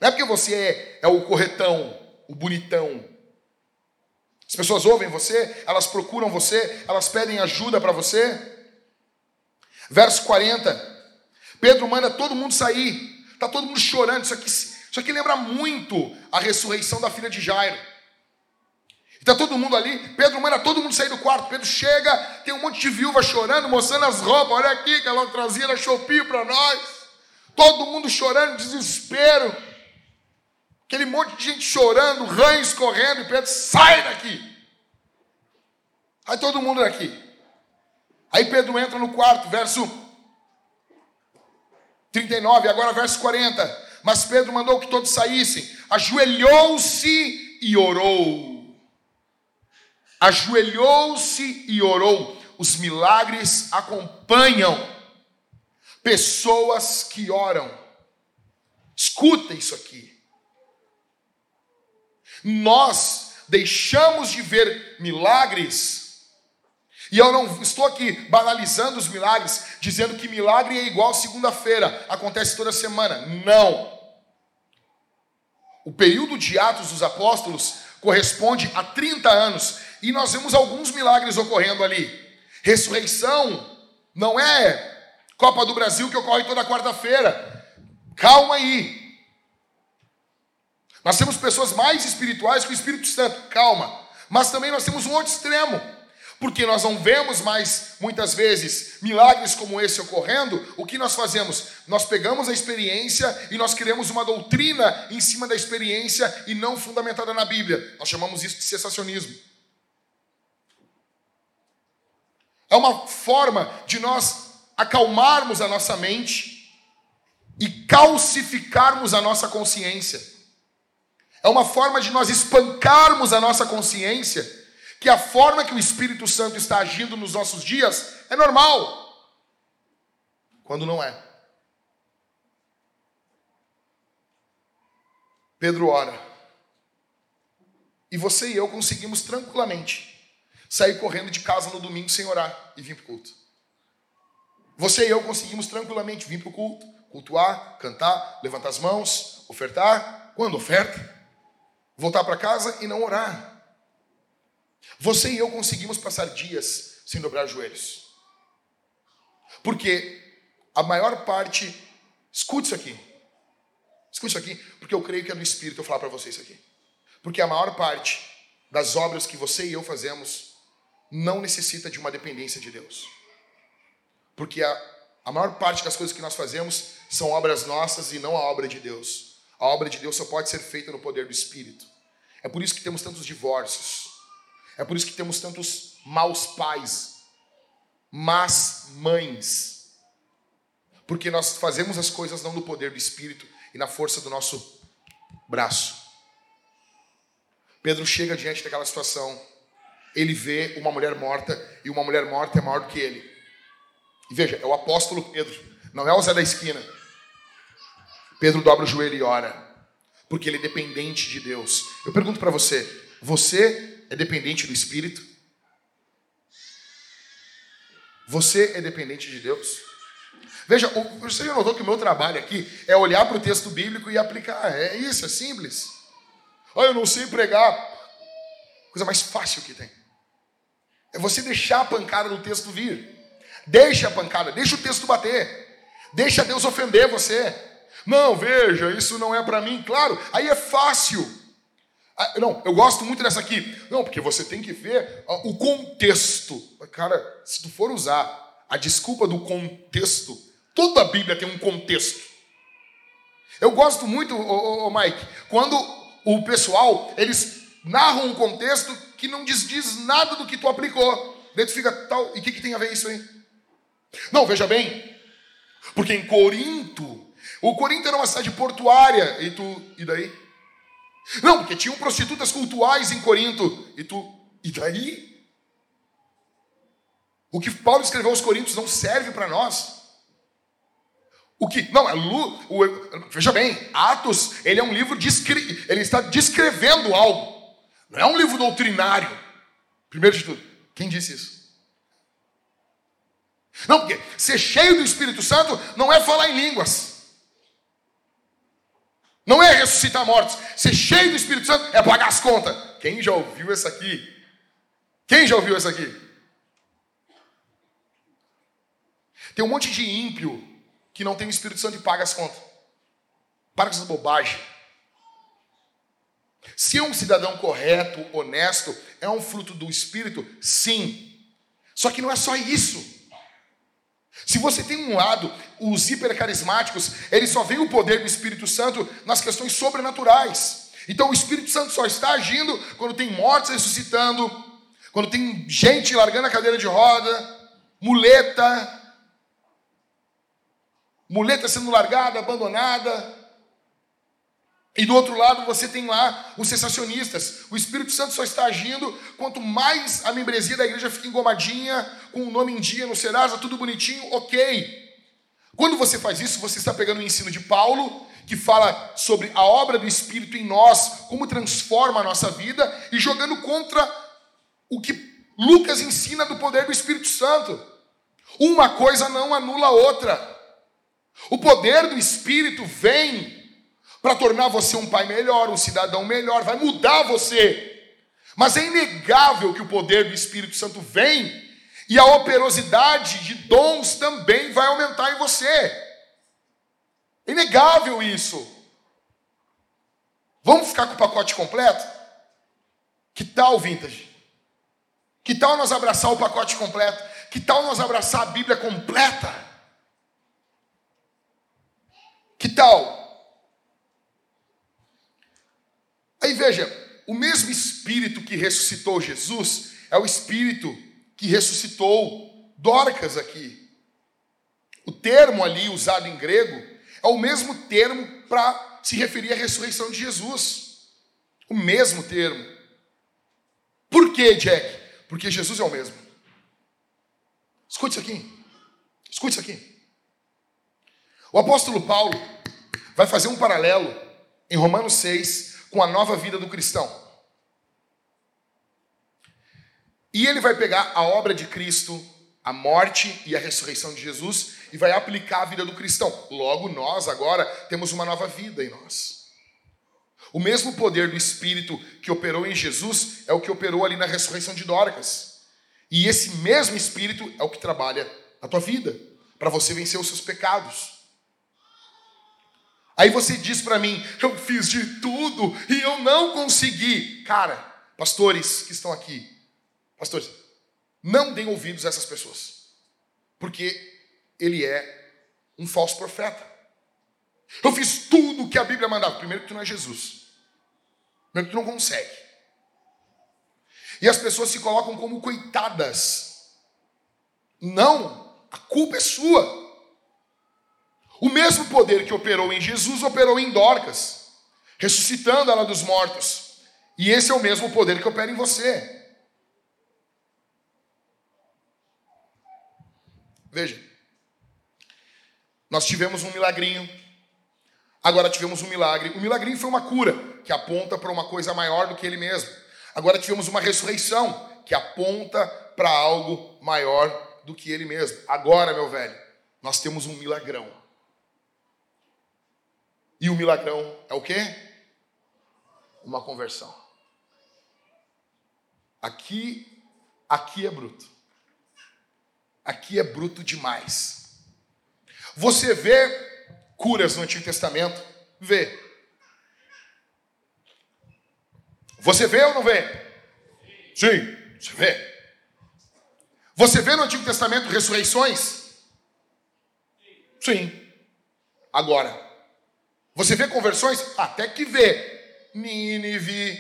Não é porque você é, é o corretão, o bonitão. As pessoas ouvem você, elas procuram você, elas pedem ajuda para você. Verso 40. Pedro manda todo mundo sair. Está todo mundo chorando. Isso aqui, isso aqui lembra muito a ressurreição da filha de Jairo. Está todo mundo ali. Pedro manda todo mundo sair do quarto. Pedro chega, tem um monte de viúva chorando, mostrando as roupas. Olha aqui que ela trazia na Shopee para nós. Todo mundo chorando, desespero. Aquele monte de gente chorando, rães correndo. E Pedro, sai daqui. Aí todo mundo daqui. Aí Pedro entra no quarto, verso 39, agora verso 40. Mas Pedro mandou que todos saíssem, ajoelhou-se e orou ajoelhou-se e orou. Os milagres acompanham pessoas que oram. Escuta isso aqui. Nós deixamos de ver milagres, e eu não estou aqui banalizando os milagres, dizendo que milagre é igual segunda-feira, acontece toda semana. Não. O período de Atos dos Apóstolos corresponde a 30 anos e nós vemos alguns milagres ocorrendo ali. Ressurreição não é Copa do Brasil que ocorre toda quarta-feira. Calma aí. Nós temos pessoas mais espirituais que o Espírito Santo, calma. Mas também nós temos um outro extremo, porque nós não vemos mais, muitas vezes, milagres como esse ocorrendo. O que nós fazemos? Nós pegamos a experiência e nós criamos uma doutrina em cima da experiência e não fundamentada na Bíblia. Nós chamamos isso de sensacionismo. É uma forma de nós acalmarmos a nossa mente e calcificarmos a nossa consciência. É uma forma de nós espancarmos a nossa consciência, que a forma que o Espírito Santo está agindo nos nossos dias é normal, quando não é. Pedro ora. E você e eu conseguimos tranquilamente sair correndo de casa no domingo sem orar e vir para o culto. Você e eu conseguimos tranquilamente vir para o culto, cultuar, cantar, levantar as mãos, ofertar. Quando oferta? Voltar para casa e não orar. Você e eu conseguimos passar dias sem dobrar os joelhos. Porque a maior parte, escute isso aqui. Escute isso aqui, porque eu creio que é do Espírito eu falar para você isso aqui. Porque a maior parte das obras que você e eu fazemos não necessita de uma dependência de Deus. Porque a, a maior parte das coisas que nós fazemos são obras nossas e não a obra de Deus. A obra de Deus só pode ser feita no poder do Espírito. É por isso que temos tantos divórcios. É por isso que temos tantos maus pais, más mães. Porque nós fazemos as coisas não no poder do Espírito e na força do nosso braço. Pedro chega diante daquela situação ele vê uma mulher morta e uma mulher morta é maior do que ele. E veja, é o apóstolo Pedro, não é o Zé da esquina. Pedro dobra o joelho e ora, porque ele é dependente de Deus. Eu pergunto para você: você é dependente do Espírito? Você é dependente de Deus? Veja, você já notou que o meu trabalho aqui é olhar para o texto bíblico e aplicar. É isso, é simples. Oh, eu não sei pregar. Coisa mais fácil que tem. É você deixar a pancada do texto vir. Deixa a pancada, deixa o texto bater. Deixa Deus ofender você. Não, veja, isso não é para mim. Claro, aí é fácil. Ah, não, eu gosto muito dessa aqui. Não, porque você tem que ver o contexto. Cara, se tu for usar a desculpa do contexto, toda a Bíblia tem um contexto. Eu gosto muito, ô, Mike, quando o pessoal, eles narram um contexto que não diz, diz nada do que tu aplicou. Daí tu fica tal, e o que, que tem a ver isso aí? Não, veja bem, porque em Corinto, o Corinto era uma cidade portuária, e tu, e daí? Não, porque tinham prostitutas cultuais em Corinto. E tu, e daí? O que Paulo escreveu aos Coríntios não serve para nós. O que? Não, é Lu, o, veja bem, Atos, ele é um livro, descri, ele está descrevendo algo. Não é um livro doutrinário. Primeiro de tudo, quem disse isso? Não, porque ser cheio do Espírito Santo não é falar em línguas. Não é ressuscitar mortos. Ser cheio do Espírito Santo é pagar as contas. Quem já ouviu essa aqui? Quem já ouviu essa aqui? Tem um monte de ímpio que não tem o Espírito Santo e paga as contas. Para com essas bobagens. Se um cidadão correto, honesto, é um fruto do Espírito, sim. Só que não é só isso. Se você tem um lado, os hipercarismáticos, eles só veem o poder do Espírito Santo nas questões sobrenaturais. Então o Espírito Santo só está agindo quando tem mortos ressuscitando, quando tem gente largando a cadeira de roda, muleta, muleta sendo largada, abandonada, e do outro lado você tem lá os sensacionistas. O Espírito Santo só está agindo quanto mais a membresia da igreja fica engomadinha, com o nome em dia no Serasa, tudo bonitinho, ok. Quando você faz isso, você está pegando o ensino de Paulo, que fala sobre a obra do Espírito em nós, como transforma a nossa vida, e jogando contra o que Lucas ensina do poder do Espírito Santo. Uma coisa não anula a outra. O poder do Espírito vem para tornar você um pai melhor, um cidadão melhor, vai mudar você. Mas é inegável que o poder do Espírito Santo vem e a operosidade de dons também vai aumentar em você. É inegável isso. Vamos ficar com o pacote completo? Que tal, Vintage? Que tal nós abraçar o pacote completo? Que tal nós abraçar a Bíblia completa? Que tal? Aí veja, o mesmo Espírito que ressuscitou Jesus é o Espírito que ressuscitou Dorcas aqui. O termo ali usado em grego é o mesmo termo para se referir à ressurreição de Jesus. O mesmo termo. Por que, Jack? Porque Jesus é o mesmo. Escute isso aqui. Escute isso aqui. O apóstolo Paulo vai fazer um paralelo em Romanos 6, com a nova vida do cristão. E ele vai pegar a obra de Cristo, a morte e a ressurreição de Jesus e vai aplicar a vida do cristão. Logo, nós agora temos uma nova vida em nós. O mesmo poder do Espírito que operou em Jesus é o que operou ali na ressurreição de Dorcas. E esse mesmo Espírito é o que trabalha na tua vida, para você vencer os seus pecados. Aí você diz para mim, eu fiz de tudo e eu não consegui. Cara, pastores que estão aqui, pastores, não deem ouvidos a essas pessoas, porque ele é um falso profeta. Eu fiz tudo o que a Bíblia mandava. Primeiro que tu não é Jesus. Primeiro que tu não consegue. E as pessoas se colocam como coitadas. Não, a culpa é sua. O mesmo poder que operou em Jesus operou em Dorcas, ressuscitando ela dos mortos. E esse é o mesmo poder que opera em você. Veja, nós tivemos um milagrinho, agora tivemos um milagre. O milagrinho foi uma cura, que aponta para uma coisa maior do que ele mesmo. Agora tivemos uma ressurreição, que aponta para algo maior do que ele mesmo. Agora, meu velho, nós temos um milagrão. E o milagrão é o quê? Uma conversão. Aqui, aqui é bruto. Aqui é bruto demais. Você vê curas no Antigo Testamento? Vê. Você vê ou não vê? Sim, você vê. Você vê no Antigo Testamento ressurreições? Sim. Agora, você vê conversões? Até que vê. Nínive,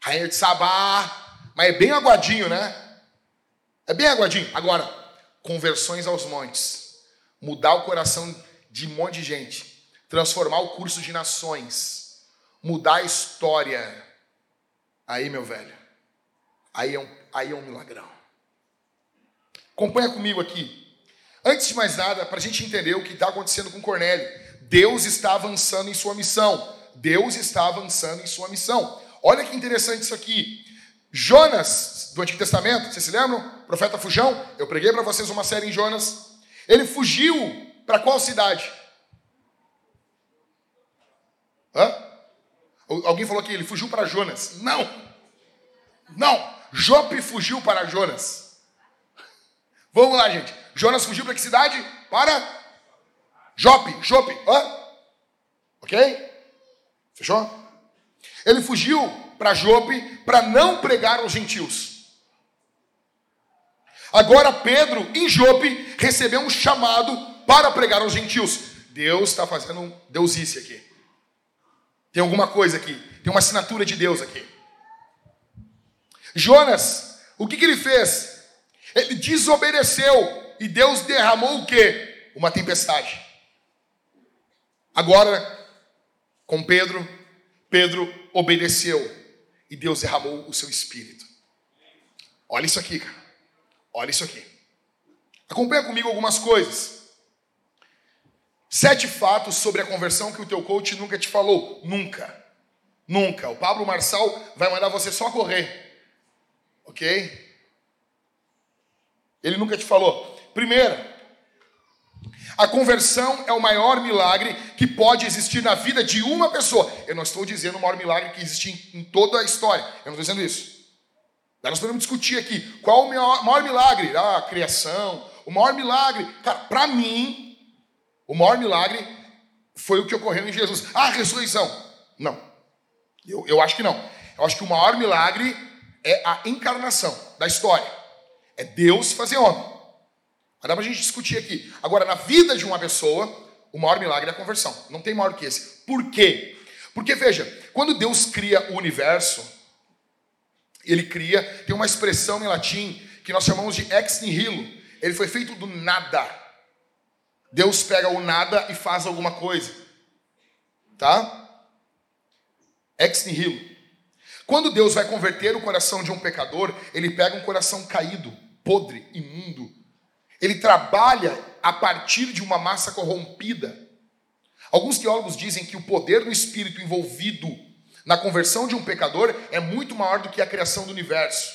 Rainha de Sabá, mas é bem aguadinho, né? É bem aguadinho. Agora, conversões aos montes. Mudar o coração de um monte de gente. Transformar o curso de nações. Mudar a história. Aí, meu velho, aí é um, aí é um milagrão. Acompanha comigo aqui. Antes de mais nada, para a gente entender o que está acontecendo com Cornélio, Deus está avançando em sua missão. Deus está avançando em sua missão. Olha que interessante isso aqui. Jonas, do Antigo Testamento, vocês se lembram? Profeta Fujão, eu preguei para vocês uma série em Jonas. Ele fugiu para qual cidade? Hã? Alguém falou que ele fugiu para Jonas. Não! Não! Jope fugiu para Jonas. Vamos lá, gente. Jonas fugiu para que cidade? Para Jope, Jope. Hã? Ok? Fechou? Ele fugiu para Jope para não pregar aos gentios. Agora Pedro, em Jope, recebeu um chamado para pregar aos gentios. Deus está fazendo um deusice aqui. Tem alguma coisa aqui. Tem uma assinatura de Deus aqui. Jonas, o que, que ele fez? Ele desobedeceu e Deus derramou o quê? Uma tempestade. Agora, com Pedro, Pedro obedeceu e Deus derramou o seu espírito. Olha isso aqui, cara. Olha isso aqui. Acompanha comigo algumas coisas. Sete fatos sobre a conversão que o teu coach nunca te falou. Nunca. Nunca. O Pablo Marçal vai mandar você só correr. Ok? Ele nunca te falou. Primeiro, a conversão é o maior milagre que pode existir na vida de uma pessoa. Eu não estou dizendo o maior milagre que existe em toda a história. Eu não estou dizendo isso. Nós podemos discutir aqui qual o maior, maior milagre? Ah, a criação. O maior milagre. Cara, para mim, o maior milagre foi o que ocorreu em Jesus. Ah, a ressurreição. Não. Eu, eu acho que não. Eu acho que o maior milagre é a encarnação da história. É Deus fazer homem. Mas dá pra gente discutir aqui. Agora, na vida de uma pessoa, o maior milagre é a conversão. Não tem maior que esse. Por quê? Porque, veja, quando Deus cria o universo, ele cria, tem uma expressão em latim que nós chamamos de ex nihilo. Ele foi feito do nada. Deus pega o nada e faz alguma coisa. Tá? Ex nihilo. Quando Deus vai converter o coração de um pecador, ele pega um coração caído, podre, imundo. Ele trabalha a partir de uma massa corrompida. Alguns teólogos dizem que o poder do espírito envolvido na conversão de um pecador é muito maior do que a criação do universo.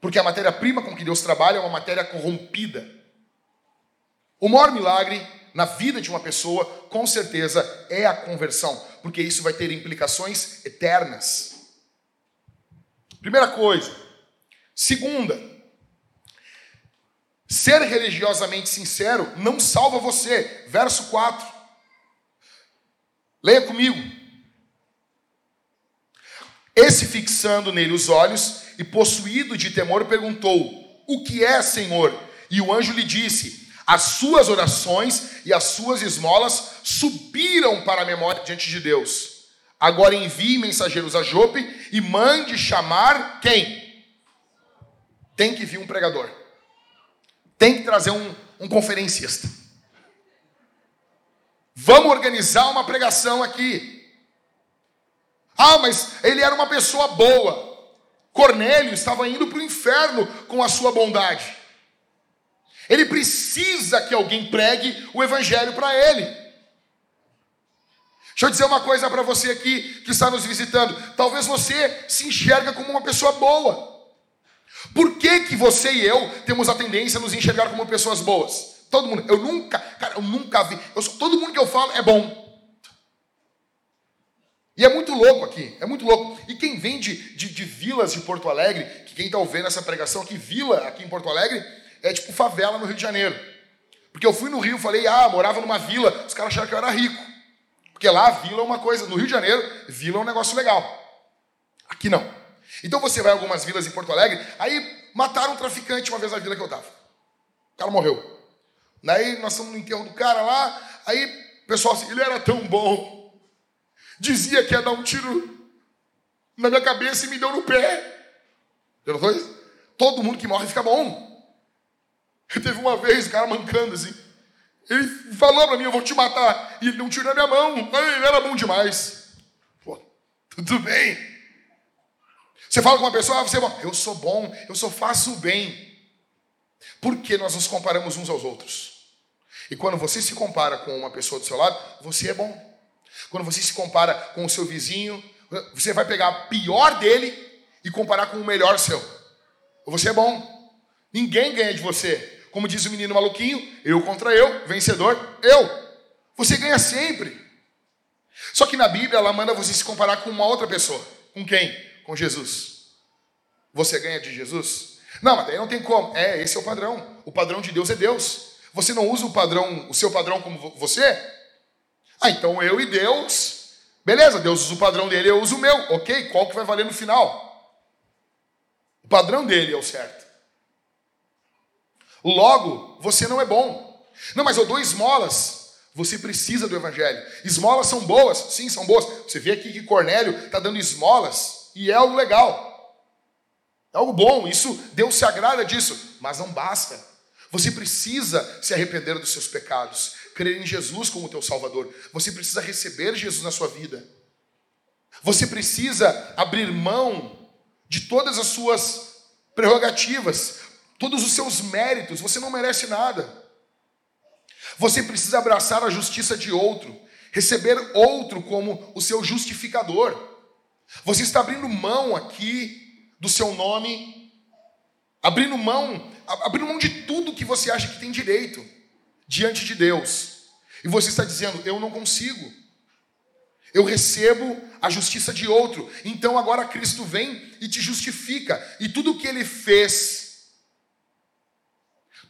Porque a matéria-prima com que Deus trabalha é uma matéria corrompida. O maior milagre na vida de uma pessoa, com certeza, é a conversão, porque isso vai ter implicações eternas. Primeira coisa. Segunda, ser religiosamente sincero não salva você. Verso 4. Leia comigo. Esse, fixando nele os olhos e possuído de temor, perguntou: O que é, Senhor? E o anjo lhe disse: as suas orações e as suas esmolas subiram para a memória diante de Deus. Agora envie mensageiros a Jope e mande chamar quem? Tem que vir um pregador. Tem que trazer um, um conferencista. Vamos organizar uma pregação aqui. Ah, mas ele era uma pessoa boa. Cornélio estava indo para o inferno com a sua bondade. Ele precisa que alguém pregue o evangelho para ele. Deixa eu dizer uma coisa para você aqui que está nos visitando. Talvez você se enxerga como uma pessoa boa. Por que, que você e eu temos a tendência a nos enxergar como pessoas boas? Todo mundo. Eu nunca, cara, eu nunca vi. Eu, todo mundo que eu falo é bom. E é muito louco aqui, é muito louco. E quem vem de, de, de vilas de Porto Alegre, que quem está ouvindo essa pregação aqui, vila aqui em Porto Alegre, é tipo favela no Rio de Janeiro. Porque eu fui no Rio, falei, ah, morava numa vila, os caras acharam que eu era rico. Porque lá a vila é uma coisa, no Rio de Janeiro, vila é um negócio legal. Aqui não. Então você vai a algumas vilas em Porto Alegre, aí mataram um traficante uma vez na vila que eu tava. O cara morreu. Daí nós estamos no enterro do cara lá, aí o pessoal assim, ele era tão bom. Dizia que ia dar um tiro na minha cabeça e me deu no pé. Notou isso? Todo mundo que morre fica bom. [LAUGHS] Teve uma vez o cara mancando assim. Ele falou para mim, eu vou te matar. E ele não tirou minha mão. Ele era bom demais. Pô, tudo bem. Você fala com uma pessoa, ah, você é bom. Eu sou bom, eu só faço o bem. Por que nós nos comparamos uns aos outros? E quando você se compara com uma pessoa do seu lado, você é bom. Quando você se compara com o seu vizinho, você vai pegar a pior dele e comparar com o melhor seu. Você é bom. Ninguém ganha de você. Como diz o menino maluquinho, eu contra eu, vencedor, eu. Você ganha sempre. Só que na Bíblia ela manda você se comparar com uma outra pessoa. Com quem? Com Jesus. Você ganha de Jesus? Não, mas daí não tem como. É, esse é o padrão. O padrão de Deus é Deus. Você não usa o padrão, o seu padrão como você? Ah, então eu e Deus. Beleza, Deus usa o padrão dele, eu uso o meu. Ok, qual que vai valer no final? O padrão dele é o certo. Logo, você não é bom. Não, mas eu dou esmolas. Você precisa do evangelho. Esmolas são boas? Sim, são boas. Você vê aqui que Cornélio está dando esmolas e é algo legal. É algo bom, isso, Deus se agrada disso, mas não basta. Você precisa se arrepender dos seus pecados, crer em Jesus como teu Salvador. Você precisa receber Jesus na sua vida. Você precisa abrir mão de todas as suas prerrogativas, todos os seus méritos, você não merece nada. Você precisa abraçar a justiça de outro, receber outro como o seu justificador. Você está abrindo mão aqui do seu nome, abrindo mão, abrindo mão de tudo que você acha que tem direito diante de Deus. E você está dizendo: eu não consigo. Eu recebo a justiça de outro. Então agora Cristo vem e te justifica. E tudo o que ele fez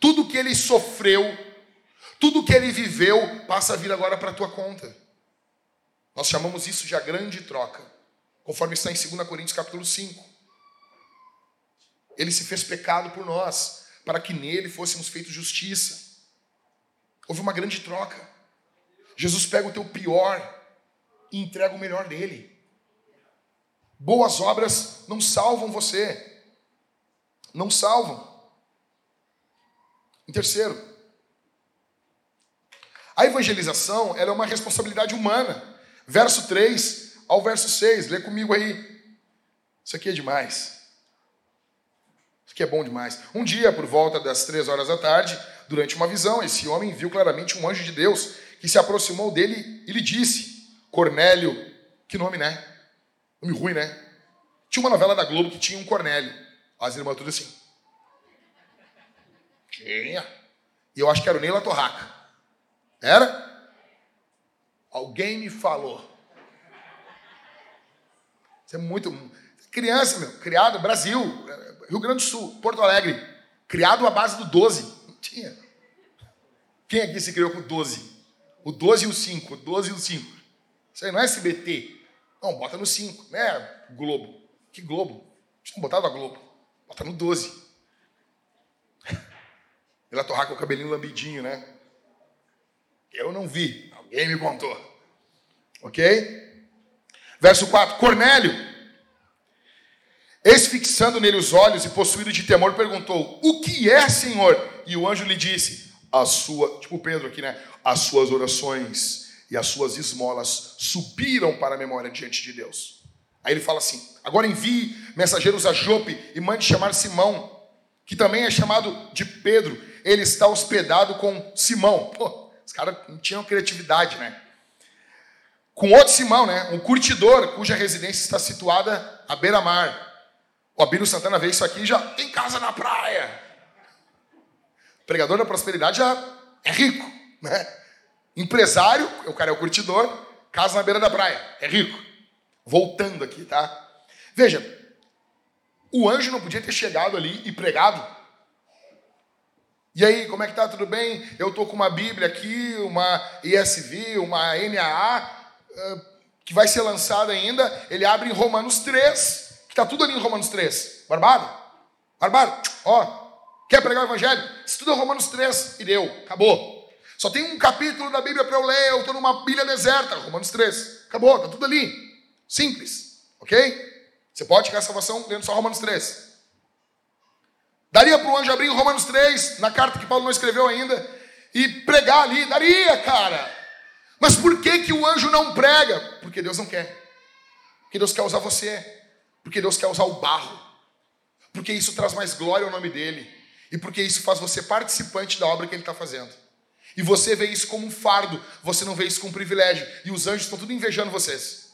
tudo que ele sofreu, tudo que ele viveu, passa a vir agora para a tua conta. Nós chamamos isso de a grande troca, conforme está em 2 Coríntios capítulo 5. Ele se fez pecado por nós, para que nele fôssemos feitos justiça. Houve uma grande troca. Jesus pega o teu pior e entrega o melhor dele. Boas obras não salvam você. Não salvam. Em terceiro, a evangelização é uma responsabilidade humana. Verso 3 ao verso 6, lê comigo aí. Isso aqui é demais. Isso aqui é bom demais. Um dia, por volta das três horas da tarde, durante uma visão, esse homem viu claramente um anjo de Deus que se aproximou dele e lhe disse: Cornélio, que nome, né? Nome ruim, né? Tinha uma novela da Globo que tinha um Cornélio. As irmãs tudo assim. Tinha. E eu acho que era o Neila Torraca. Era? Alguém me falou. Você é muito. Criança, meu. Criado, Brasil, Rio Grande do Sul, Porto Alegre. Criado à base do 12. Não tinha. Quem aqui se criou com 12? O 12 e o 5. O 12 e o 5. Isso aí não é SBT. Não, bota no 5. Né, Globo? Que Globo? Tinha botado a Globo. Bota no 12. [LAUGHS] Ela torrar com o cabelinho lambidinho, né? Eu não vi, alguém me contou. Ok? Verso 4: Cornélio, ex fixando nele os olhos e possuído de temor, perguntou: O que é, Senhor? E o anjo lhe disse: A sua, tipo Pedro aqui, né? As suas orações e as suas esmolas subiram para a memória diante de Deus. Aí ele fala assim: Agora envie mensageiros a Jope e mande chamar Simão, que também é chamado de Pedro ele está hospedado com Simão. Pô, os caras não tinham criatividade, né? Com outro Simão, né? Um curtidor cuja residência está situada à beira-mar. O Abílio Santana vê isso aqui já tem casa na praia. O pregador da prosperidade já é rico, né? Empresário, o cara é o curtidor, casa na beira da praia, é rico. Voltando aqui, tá? Veja, o anjo não podia ter chegado ali e pregado e aí, como é que tá? Tudo bem? Eu tô com uma Bíblia aqui, uma ESV, uma NAA. que vai ser lançada ainda, ele abre em Romanos 3, que está tudo ali em Romanos 3. Barbado? Barbado? Ó, quer pregar o evangelho? Estuda Romanos 3 e deu, acabou. Só tem um capítulo da Bíblia para eu ler, eu estou numa Bíblia deserta, Romanos 3. Acabou, está tudo ali. Simples, ok? Você pode chegar a salvação lendo só Romanos 3. Daria para o anjo abrir Romanos 3, na carta que Paulo não escreveu ainda, e pregar ali? Daria, cara. Mas por que, que o anjo não prega? Porque Deus não quer. Porque Deus quer usar você. Porque Deus quer usar o barro. Porque isso traz mais glória ao nome dele. E porque isso faz você participante da obra que ele está fazendo. E você vê isso como um fardo, você não vê isso como um privilégio. E os anjos estão tudo invejando vocês.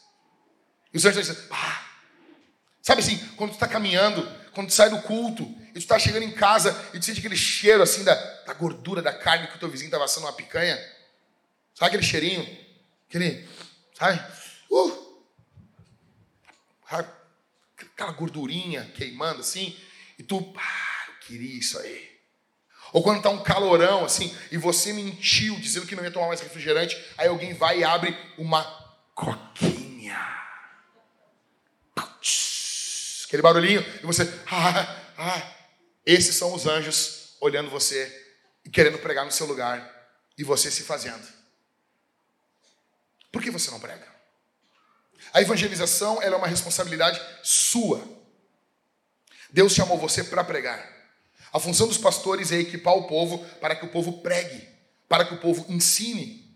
E os anjos estão dizendo, ah, sabe assim, quando tu está caminhando, quando tu sai do culto, e tu está chegando em casa e tu sente aquele cheiro assim da, da gordura da carne que o teu vizinho está assando uma picanha. Sabe aquele cheirinho? Aquele, sabe? Uh, aquela gordurinha queimando assim, e tu, ah, eu queria isso aí. Ou quando está um calorão assim, e você mentiu dizendo que não ia tomar mais refrigerante, aí alguém vai e abre uma coquinha. Aquele barulhinho, e você, [LAUGHS] ah, ah. Esses são os anjos olhando você e querendo pregar no seu lugar, e você se fazendo. Por que você não prega? A evangelização é uma responsabilidade sua. Deus chamou você para pregar. A função dos pastores é equipar o povo para que o povo pregue, para que o povo ensine.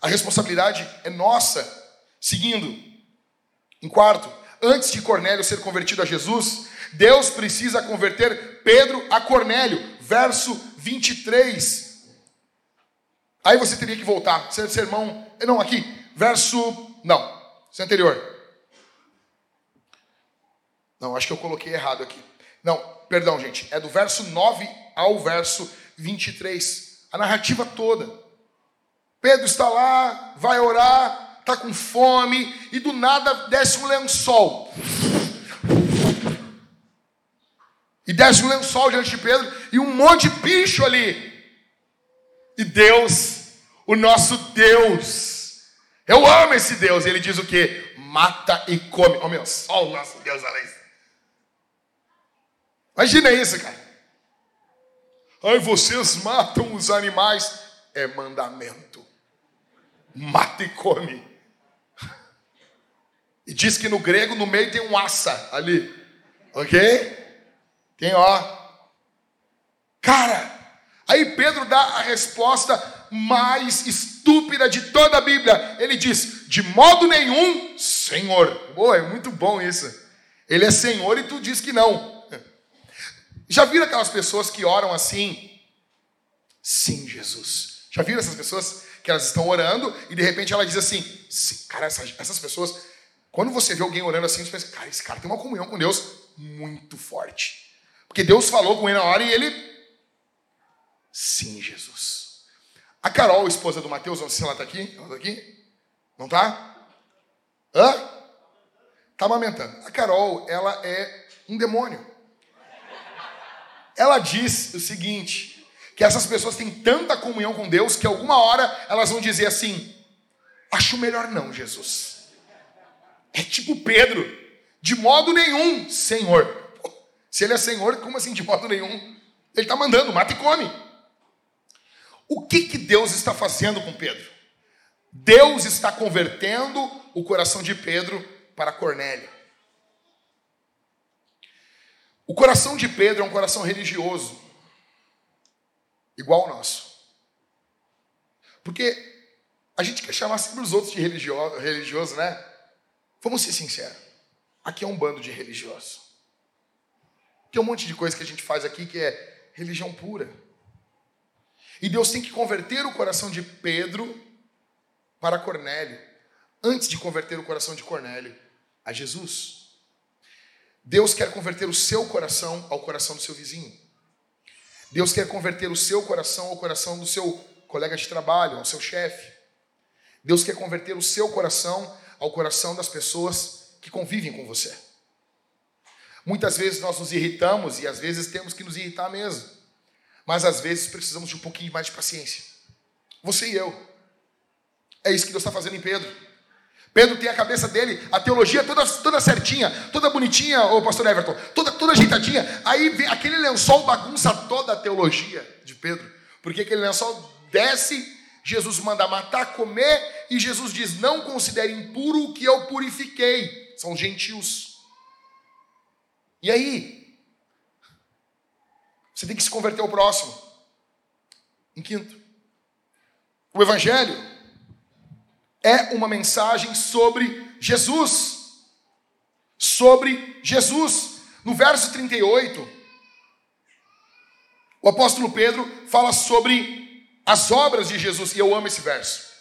A responsabilidade é nossa. Seguindo, em quarto, antes de Cornélio ser convertido a Jesus, Deus precisa converter Pedro a Cornélio, verso 23. Aí você teria que voltar, sermão, não, aqui, verso, não, isso é anterior. Não, acho que eu coloquei errado aqui. Não, perdão, gente, é do verso 9 ao verso 23. A narrativa toda. Pedro está lá, vai orar, está com fome, e do nada desce um lençol. E desce um lençol diante de Pedro e um monte de bicho ali. E Deus, o nosso Deus, eu amo esse Deus. Ele diz o que? Mata e come. Oh meu, só o nosso Deus, olha Imagina isso, cara. Ai, vocês matam os animais. É mandamento. Mata e come. E diz que no grego, no meio tem um assa ali. Ok? Tem ó. Cara, aí Pedro dá a resposta mais estúpida de toda a Bíblia. Ele diz: de modo nenhum, Senhor. Boa, é muito bom isso. Ele é Senhor e tu diz que não. Já viram aquelas pessoas que oram assim? Sim, Jesus. Já viram essas pessoas que elas estão orando e de repente ela diz assim: cara, essas, essas pessoas, quando você vê alguém orando assim, você pensa, cara, esse cara tem uma comunhão com Deus muito forte. Porque Deus falou com ele na hora e ele. Sim, Jesus. A Carol, esposa do Mateus, não sei se ela está aqui. Ela está aqui? Não está? Hã? Está amamentando. A Carol, ela é um demônio. Ela diz o seguinte: que essas pessoas têm tanta comunhão com Deus que alguma hora elas vão dizer assim: acho melhor não, Jesus. É tipo Pedro, de modo nenhum, Senhor. Se ele é Senhor, como assim de modo nenhum? Ele está mandando, mata e come. O que, que Deus está fazendo com Pedro? Deus está convertendo o coração de Pedro para Cornélio. O coração de Pedro é um coração religioso, igual ao nosso. Porque a gente quer chamar sempre os outros de religioso, religioso, né? Vamos ser sinceros. Aqui é um bando de religiosos. Tem um monte de coisa que a gente faz aqui que é religião pura. E Deus tem que converter o coração de Pedro para Cornélio, antes de converter o coração de Cornélio a Jesus. Deus quer converter o seu coração ao coração do seu vizinho. Deus quer converter o seu coração ao coração do seu colega de trabalho, ao seu chefe. Deus quer converter o seu coração ao coração das pessoas que convivem com você. Muitas vezes nós nos irritamos e às vezes temos que nos irritar mesmo. Mas às vezes precisamos de um pouquinho mais de paciência. Você e eu. É isso que Deus está fazendo em Pedro. Pedro tem a cabeça dele, a teologia toda, toda certinha, toda bonitinha, o pastor Everton, toda, toda ajeitadinha. Aí vem aquele lençol bagunça toda a teologia de Pedro. Porque aquele lençol desce, Jesus manda matar, comer, e Jesus diz: Não considere impuro o que eu purifiquei. São gentios. E aí? Você tem que se converter ao próximo. Em quinto, o Evangelho é uma mensagem sobre Jesus. Sobre Jesus. No verso 38, o apóstolo Pedro fala sobre as obras de Jesus, e eu amo esse verso.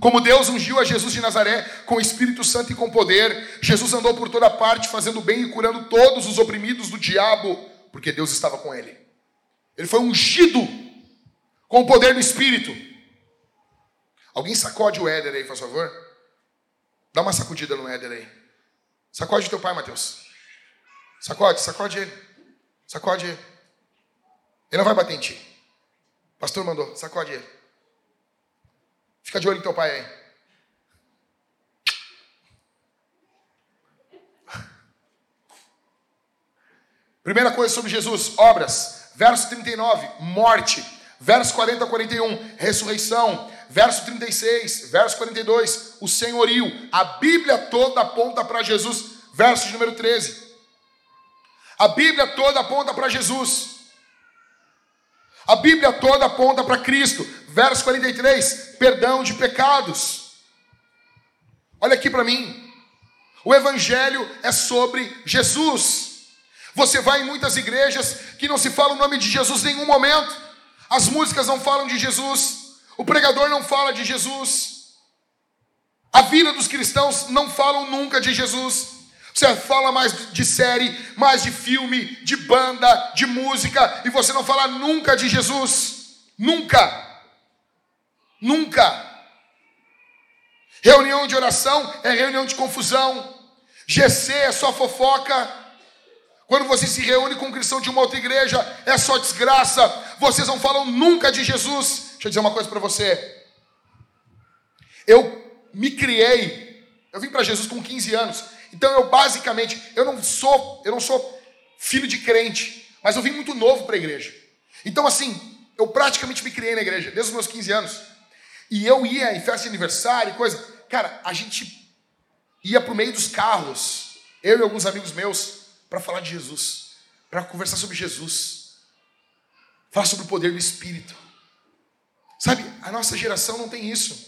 Como Deus ungiu a Jesus de Nazaré com o Espírito Santo e com poder, Jesus andou por toda parte fazendo bem e curando todos os oprimidos do diabo, porque Deus estava com ele. Ele foi ungido com o poder do Espírito. Alguém sacode o Éder aí, por favor? Dá uma sacudida no Éder aí. Sacode teu pai, Mateus. Sacode, sacode ele. Sacode ele. Ele não vai bater em ti. Pastor mandou, sacode ele. Fica de olho no teu pai aí. Primeira coisa sobre Jesus, obras. Verso 39, morte. Verso 40 a 41, ressurreição. Verso 36, verso 42, o senhorio. A Bíblia toda aponta para Jesus. Verso de número 13. A Bíblia toda aponta para Jesus. A Bíblia toda aponta para Cristo. Verso 43, perdão de pecados. Olha aqui para mim. O Evangelho é sobre Jesus. Você vai em muitas igrejas que não se fala o nome de Jesus em nenhum momento. As músicas não falam de Jesus, o pregador não fala de Jesus, a vida dos cristãos não falam nunca de Jesus. Você fala mais de série, mais de filme, de banda, de música, e você não fala nunca de Jesus. Nunca. Nunca. Reunião de oração é reunião de confusão. GC é só fofoca. Quando você se reúne com um cristão de uma outra igreja, é só desgraça. Vocês não falam nunca de Jesus. Deixa eu dizer uma coisa para você. Eu me criei, eu vim para Jesus com 15 anos. Então eu basicamente, eu não sou, eu não sou filho de crente, mas eu vim muito novo para a igreja. Então assim, eu praticamente me criei na igreja desde os meus 15 anos. E eu ia em festa de aniversário e coisa. Cara, a gente ia pro meio dos carros, eu e alguns amigos meus, para falar de Jesus, para conversar sobre Jesus, falar sobre o poder do Espírito. Sabe, a nossa geração não tem isso.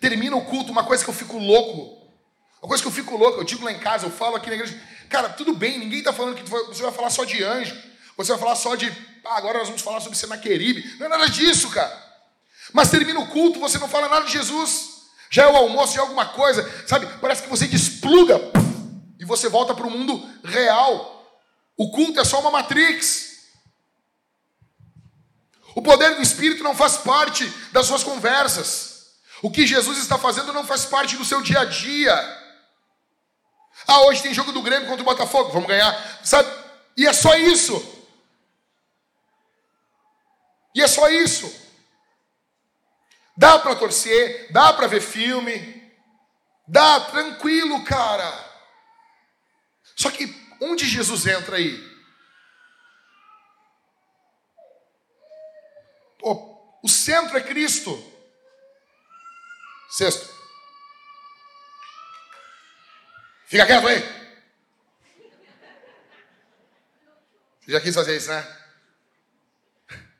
Termina o culto, uma coisa que eu fico louco, uma coisa que eu fico louco, eu digo lá em casa, eu falo aqui na igreja, cara, tudo bem, ninguém está falando que você vai falar só de anjo, você vai falar só de, ah, agora nós vamos falar sobre Senaqueribe, não é nada disso, cara. Mas termina o culto, você não fala nada de Jesus, já é o almoço, já é alguma coisa, sabe, parece que você despluga, você volta para o mundo real. O culto é só uma matrix. O poder do Espírito não faz parte das suas conversas. O que Jesus está fazendo não faz parte do seu dia a dia. Ah, hoje tem jogo do Grêmio contra o Botafogo, vamos ganhar, sabe? E é só isso. E é só isso. Dá para torcer, dá para ver filme, dá tranquilo, cara. Só que onde Jesus entra aí? Pô, o centro é Cristo. Sexto. Fica quieto aí. Você já quis fazer isso, né?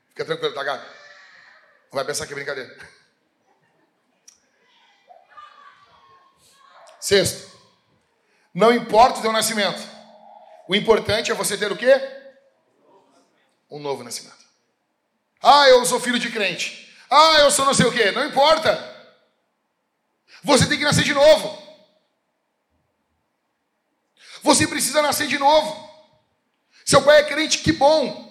Fica tranquilo, tá, gato? Não vai pensar que é brincadeira. Sexto. Não importa o teu nascimento. O importante é você ter o quê? Um novo nascimento. Ah, eu sou filho de crente. Ah, eu sou não sei o quê. Não importa. Você tem que nascer de novo. Você precisa nascer de novo. Seu pai é crente, que bom.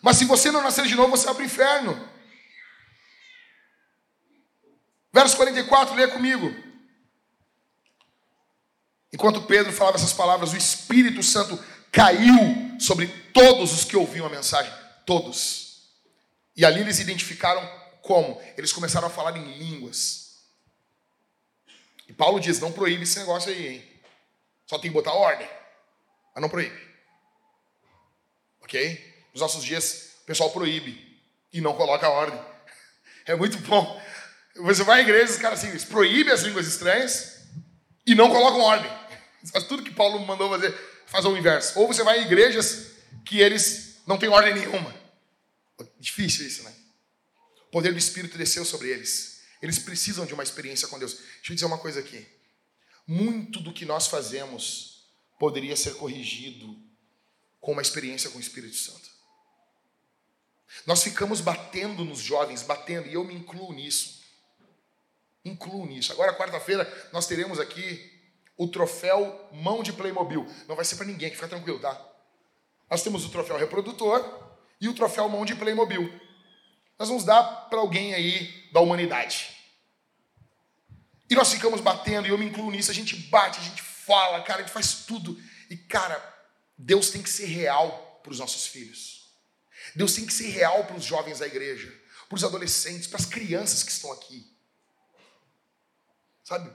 Mas se você não nascer de novo, você vai para o inferno. Verso 44, leia comigo. Enquanto Pedro falava essas palavras, o Espírito Santo caiu sobre todos os que ouviam a mensagem. Todos. E ali eles identificaram como? Eles começaram a falar em línguas. E Paulo diz: não proíbe esse negócio aí, hein? Só tem que botar ordem, mas não proíbe. Ok? Nos nossos dias, o pessoal proíbe e não coloca ordem. [LAUGHS] É muito bom. Você vai à igreja, os caras assim, proíbem as línguas estranhas e não colocam ordem. Faz tudo que Paulo mandou fazer, faz o inverso. Ou você vai em igrejas que eles não têm ordem nenhuma. Difícil isso, né? O poder do Espírito desceu sobre eles. Eles precisam de uma experiência com Deus. Deixa eu dizer uma coisa aqui. Muito do que nós fazemos poderia ser corrigido com uma experiência com o Espírito Santo. Nós ficamos batendo nos jovens, batendo, e eu me incluo nisso. Incluo nisso. Agora, quarta-feira, nós teremos aqui o troféu mão de Playmobil. Não vai ser para ninguém, fica tranquilo, tá? Nós temos o troféu reprodutor e o troféu mão de Playmobil. Nós vamos dar para alguém aí da humanidade. E nós ficamos batendo, e eu me incluo nisso, a gente bate, a gente fala, cara, a gente faz tudo. E, cara, Deus tem que ser real para os nossos filhos. Deus tem que ser real para os jovens da igreja, para os adolescentes, para as crianças que estão aqui. Sabe?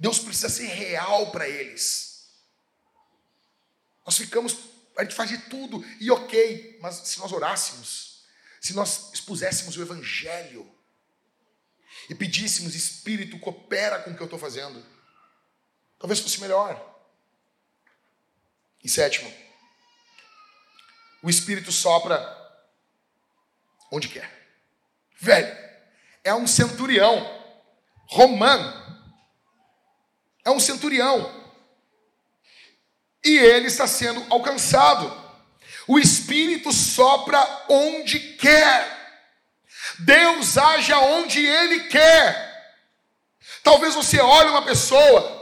Deus precisa ser real para eles. Nós ficamos, a gente faz de tudo, e ok, mas se nós orássemos, se nós expuséssemos o Evangelho, e pedíssemos, Espírito, coopera com o que eu estou fazendo, talvez fosse melhor. E sétimo, o Espírito sopra onde quer. Velho, é um centurião romano é um centurião. E ele está sendo alcançado. O Espírito sopra onde quer. Deus age aonde Ele quer. Talvez você olhe uma pessoa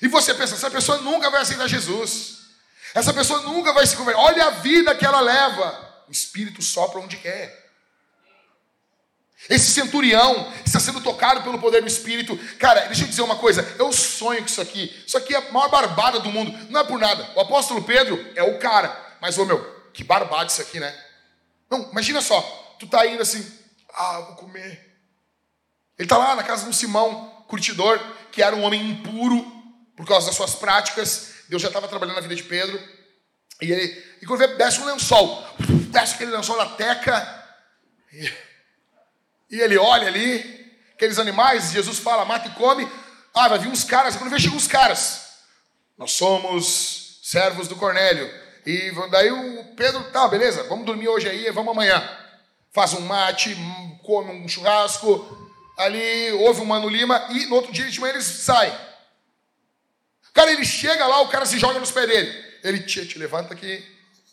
e você pensa, essa pessoa nunca vai aceitar Jesus. Essa pessoa nunca vai se converter. Olha a vida que ela leva. O Espírito sopra onde quer. Esse centurião está sendo tocado pelo poder do Espírito. Cara, deixa eu dizer uma coisa. Eu sonho com isso aqui. Isso aqui é a maior barbada do mundo. Não é por nada. O apóstolo Pedro é o cara. Mas, ô meu, que barbada isso aqui, né? Não, imagina só. Tu tá indo assim. Ah, vou comer. Ele tá lá na casa de um Simão, curtidor, que era um homem impuro por causa das suas práticas. Deus já estava trabalhando na vida de Pedro. E ele, e quando vê, desce um lençol. Desce aquele lençol na teca. E e ele olha ali, aqueles animais, Jesus fala, mata e come. Ah, vai vir uns caras, quando vê, chegam uns caras. Nós somos servos do Cornélio. E daí o Pedro, tá, beleza, vamos dormir hoje aí, vamos amanhã. Faz um mate, come um churrasco, ali ouve um Mano Lima, e no outro dia de manhã eles saem. Cara, ele chega lá, o cara se joga nos pés dele. Ele, te, te levanta que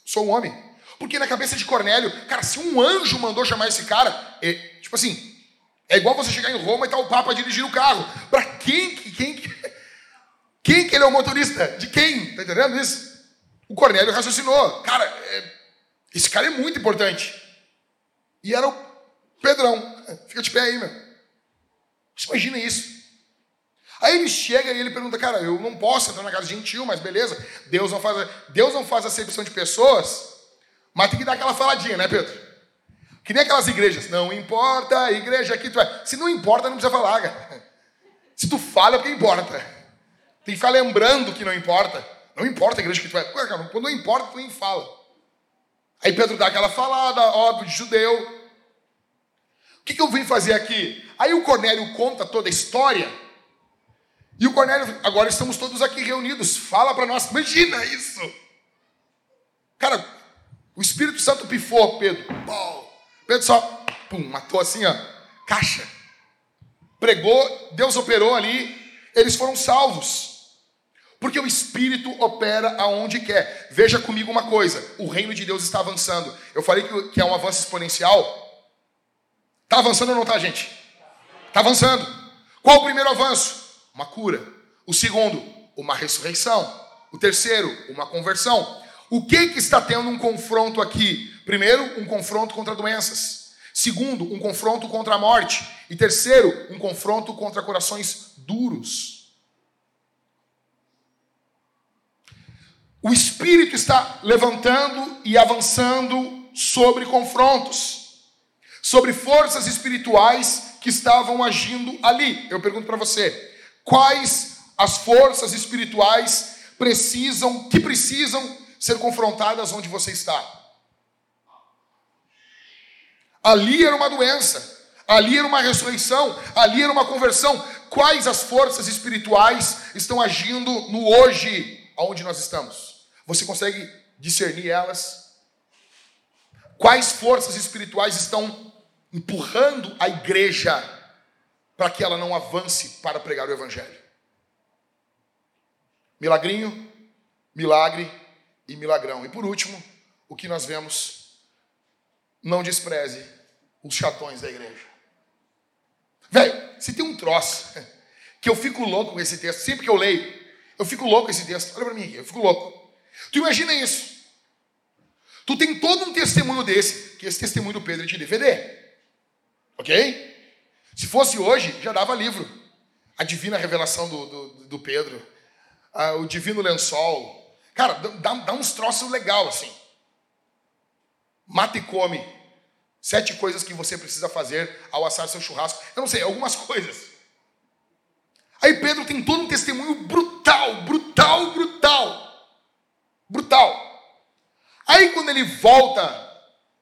sou um homem. Porque na cabeça de Cornélio, cara, se um anjo mandou chamar esse cara, é, tipo assim, é igual você chegar em Roma e tá o Papa dirigindo o carro. Para quem, quem, quem que ele é o motorista? De quem? Tá entendendo isso? O Cornélio raciocinou. Cara, é, esse cara é muito importante. E era o Pedrão. Fica de pé aí, meu. Você imagina isso. Aí ele chega e ele pergunta, cara, eu não posso entrar na casa gentil, mas beleza. Deus não faz, Deus não faz acepção de pessoas mas tem que dar aquela faladinha, né, Pedro? Que nem aquelas igrejas. Não importa a igreja que tu é. Se não importa, não precisa falar, cara. Se tu fala, é porque importa. Tem que ficar lembrando que não importa. Não importa a igreja que tu é. Quando não importa, tu nem fala. Aí Pedro dá aquela falada, óbvio, de judeu. O que, que eu vim fazer aqui? Aí o Cornélio conta toda a história. E o Cornélio, agora estamos todos aqui reunidos. Fala para nós. Imagina isso. Cara, o Espírito Santo pifou Pedro. Pedro só, pum, matou assim, ó, caixa. Pregou, Deus operou ali, eles foram salvos. Porque o Espírito opera aonde quer. Veja comigo uma coisa: o reino de Deus está avançando. Eu falei que é um avanço exponencial. Está avançando ou não está, gente? Está avançando. Qual o primeiro avanço? Uma cura. O segundo, uma ressurreição. O terceiro, uma conversão. O que, que está tendo um confronto aqui? Primeiro, um confronto contra doenças. Segundo, um confronto contra a morte. E terceiro, um confronto contra corações duros. O Espírito está levantando e avançando sobre confrontos, sobre forças espirituais que estavam agindo ali. Eu pergunto para você: quais as forças espirituais precisam, que precisam ser confrontadas onde você está. Ali era uma doença, ali era uma ressurreição, ali era uma conversão. Quais as forças espirituais estão agindo no hoje, aonde nós estamos? Você consegue discernir elas? Quais forças espirituais estão empurrando a igreja para que ela não avance para pregar o evangelho? Milagrinho, milagre e milagrão. E por último, o que nós vemos, não despreze os chatões da igreja. Velho, se tem um troço [LAUGHS] que eu fico louco com esse texto, sempre que eu leio, eu fico louco com esse texto. Olha para mim aqui, eu fico louco. Tu imagina isso? Tu tem todo um testemunho desse, que esse testemunho do Pedro é de DVD. Ok? Se fosse hoje, já dava livro. A divina revelação do, do, do Pedro, ah, o divino lençol. Cara, dá, dá uns troços legal assim. Mata e come. Sete coisas que você precisa fazer ao assar seu churrasco. Eu não sei, algumas [LAUGHS] coisas. Aí Pedro tem todo um testemunho brutal, brutal, brutal. Brutal. Aí quando ele volta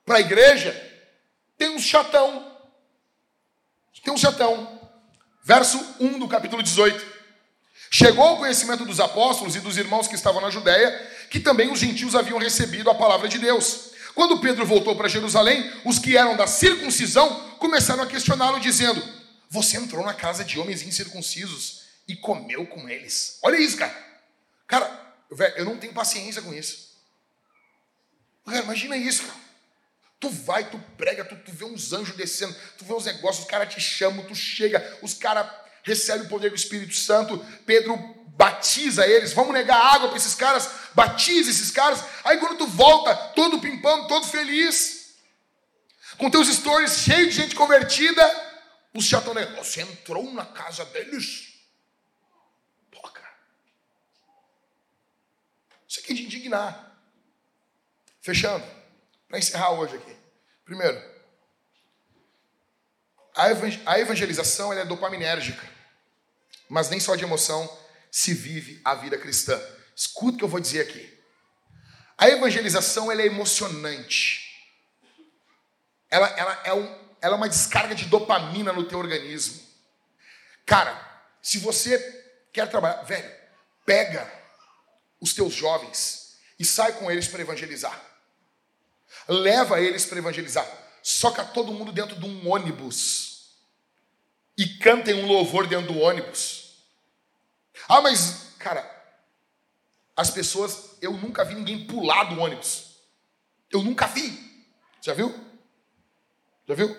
para a igreja, tem um chatão. Tem um chatão. Verso 1 do capítulo 18. Chegou ao conhecimento dos apóstolos e dos irmãos que estavam na Judéia que também os gentios haviam recebido a palavra de Deus. Quando Pedro voltou para Jerusalém, os que eram da circuncisão começaram a questioná-lo, dizendo: Você entrou na casa de homens incircuncisos e comeu com eles. Olha isso, cara. Cara, eu não tenho paciência com isso. Cara, imagina isso, cara. Tu vai, tu prega, tu, tu vê uns anjos descendo, tu vê uns negócios, os caras te chamam, tu chega, os caras recebem o poder do Espírito Santo. Pedro batiza eles, vamos negar água para esses caras, batiza esses caras. Aí quando tu volta, todo pimpando, todo feliz, com teus stories cheios de gente convertida, os chatoneiros, você entrou na casa deles? Pô, cara. Isso aqui é de indignar. Fechando, para encerrar hoje aqui. Primeiro, a evangelização é dopaminérgica, mas nem só de emoção se vive a vida cristã. Escuta o que eu vou dizer aqui. A evangelização ela é emocionante. Ela, ela, é um, ela é uma descarga de dopamina no teu organismo. Cara, se você quer trabalhar, velho, pega os teus jovens e sai com eles para evangelizar. Leva eles para evangelizar. Soca todo mundo dentro de um ônibus e cantem um louvor dentro do ônibus. Ah, mas, cara, as pessoas, eu nunca vi ninguém pular do ônibus. Eu nunca vi. Já viu? Já viu?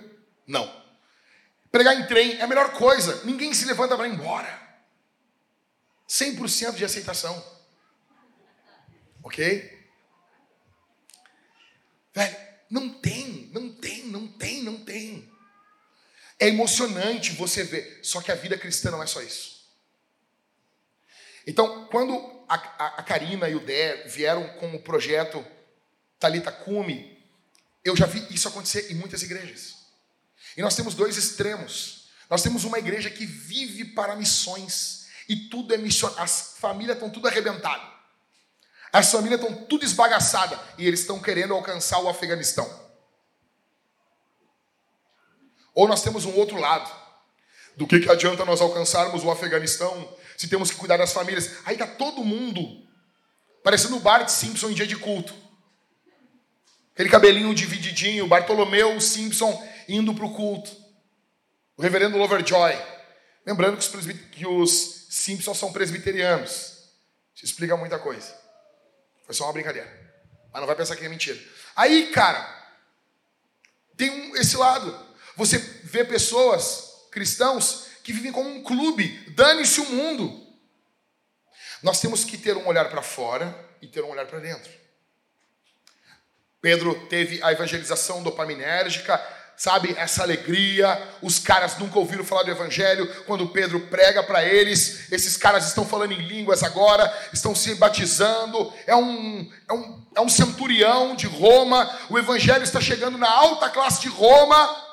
Não. Pregar em trem é a melhor coisa. Ninguém se levanta para ir embora. 100% de aceitação. Ok? Velho, não tem, não tem, não tem, não tem. É emocionante você ver. Só que a vida cristã não é só isso. Então, quando a, a, a Karina e o Dé vieram com o projeto Talita Cume, eu já vi isso acontecer em muitas igrejas. E nós temos dois extremos. Nós temos uma igreja que vive para missões e tudo é missão. As famílias estão tudo arrebentadas. As famílias estão tudo esbagaçadas e eles estão querendo alcançar o Afeganistão. Ou nós temos um outro lado. Do que, que adianta nós alcançarmos o Afeganistão se temos que cuidar das famílias. Aí tá todo mundo parecendo o Bart Simpson em dia de culto. Aquele cabelinho divididinho, Bartolomeu Simpson indo para o culto. O reverendo Loverjoy. Lembrando que os, que os Simpsons são presbiterianos. Isso explica muita coisa. Foi só uma brincadeira. Mas não vai pensar que é mentira. Aí, cara, tem um, esse lado. Você vê pessoas, cristãos, que vivem como um clube, dane-se o mundo. Nós temos que ter um olhar para fora e ter um olhar para dentro. Pedro teve a evangelização dopaminérgica, sabe, essa alegria. Os caras nunca ouviram falar do evangelho. Quando Pedro prega para eles, esses caras estão falando em línguas agora, estão se batizando. É um, é um, é um centurião de Roma. O evangelho está chegando na alta classe de Roma.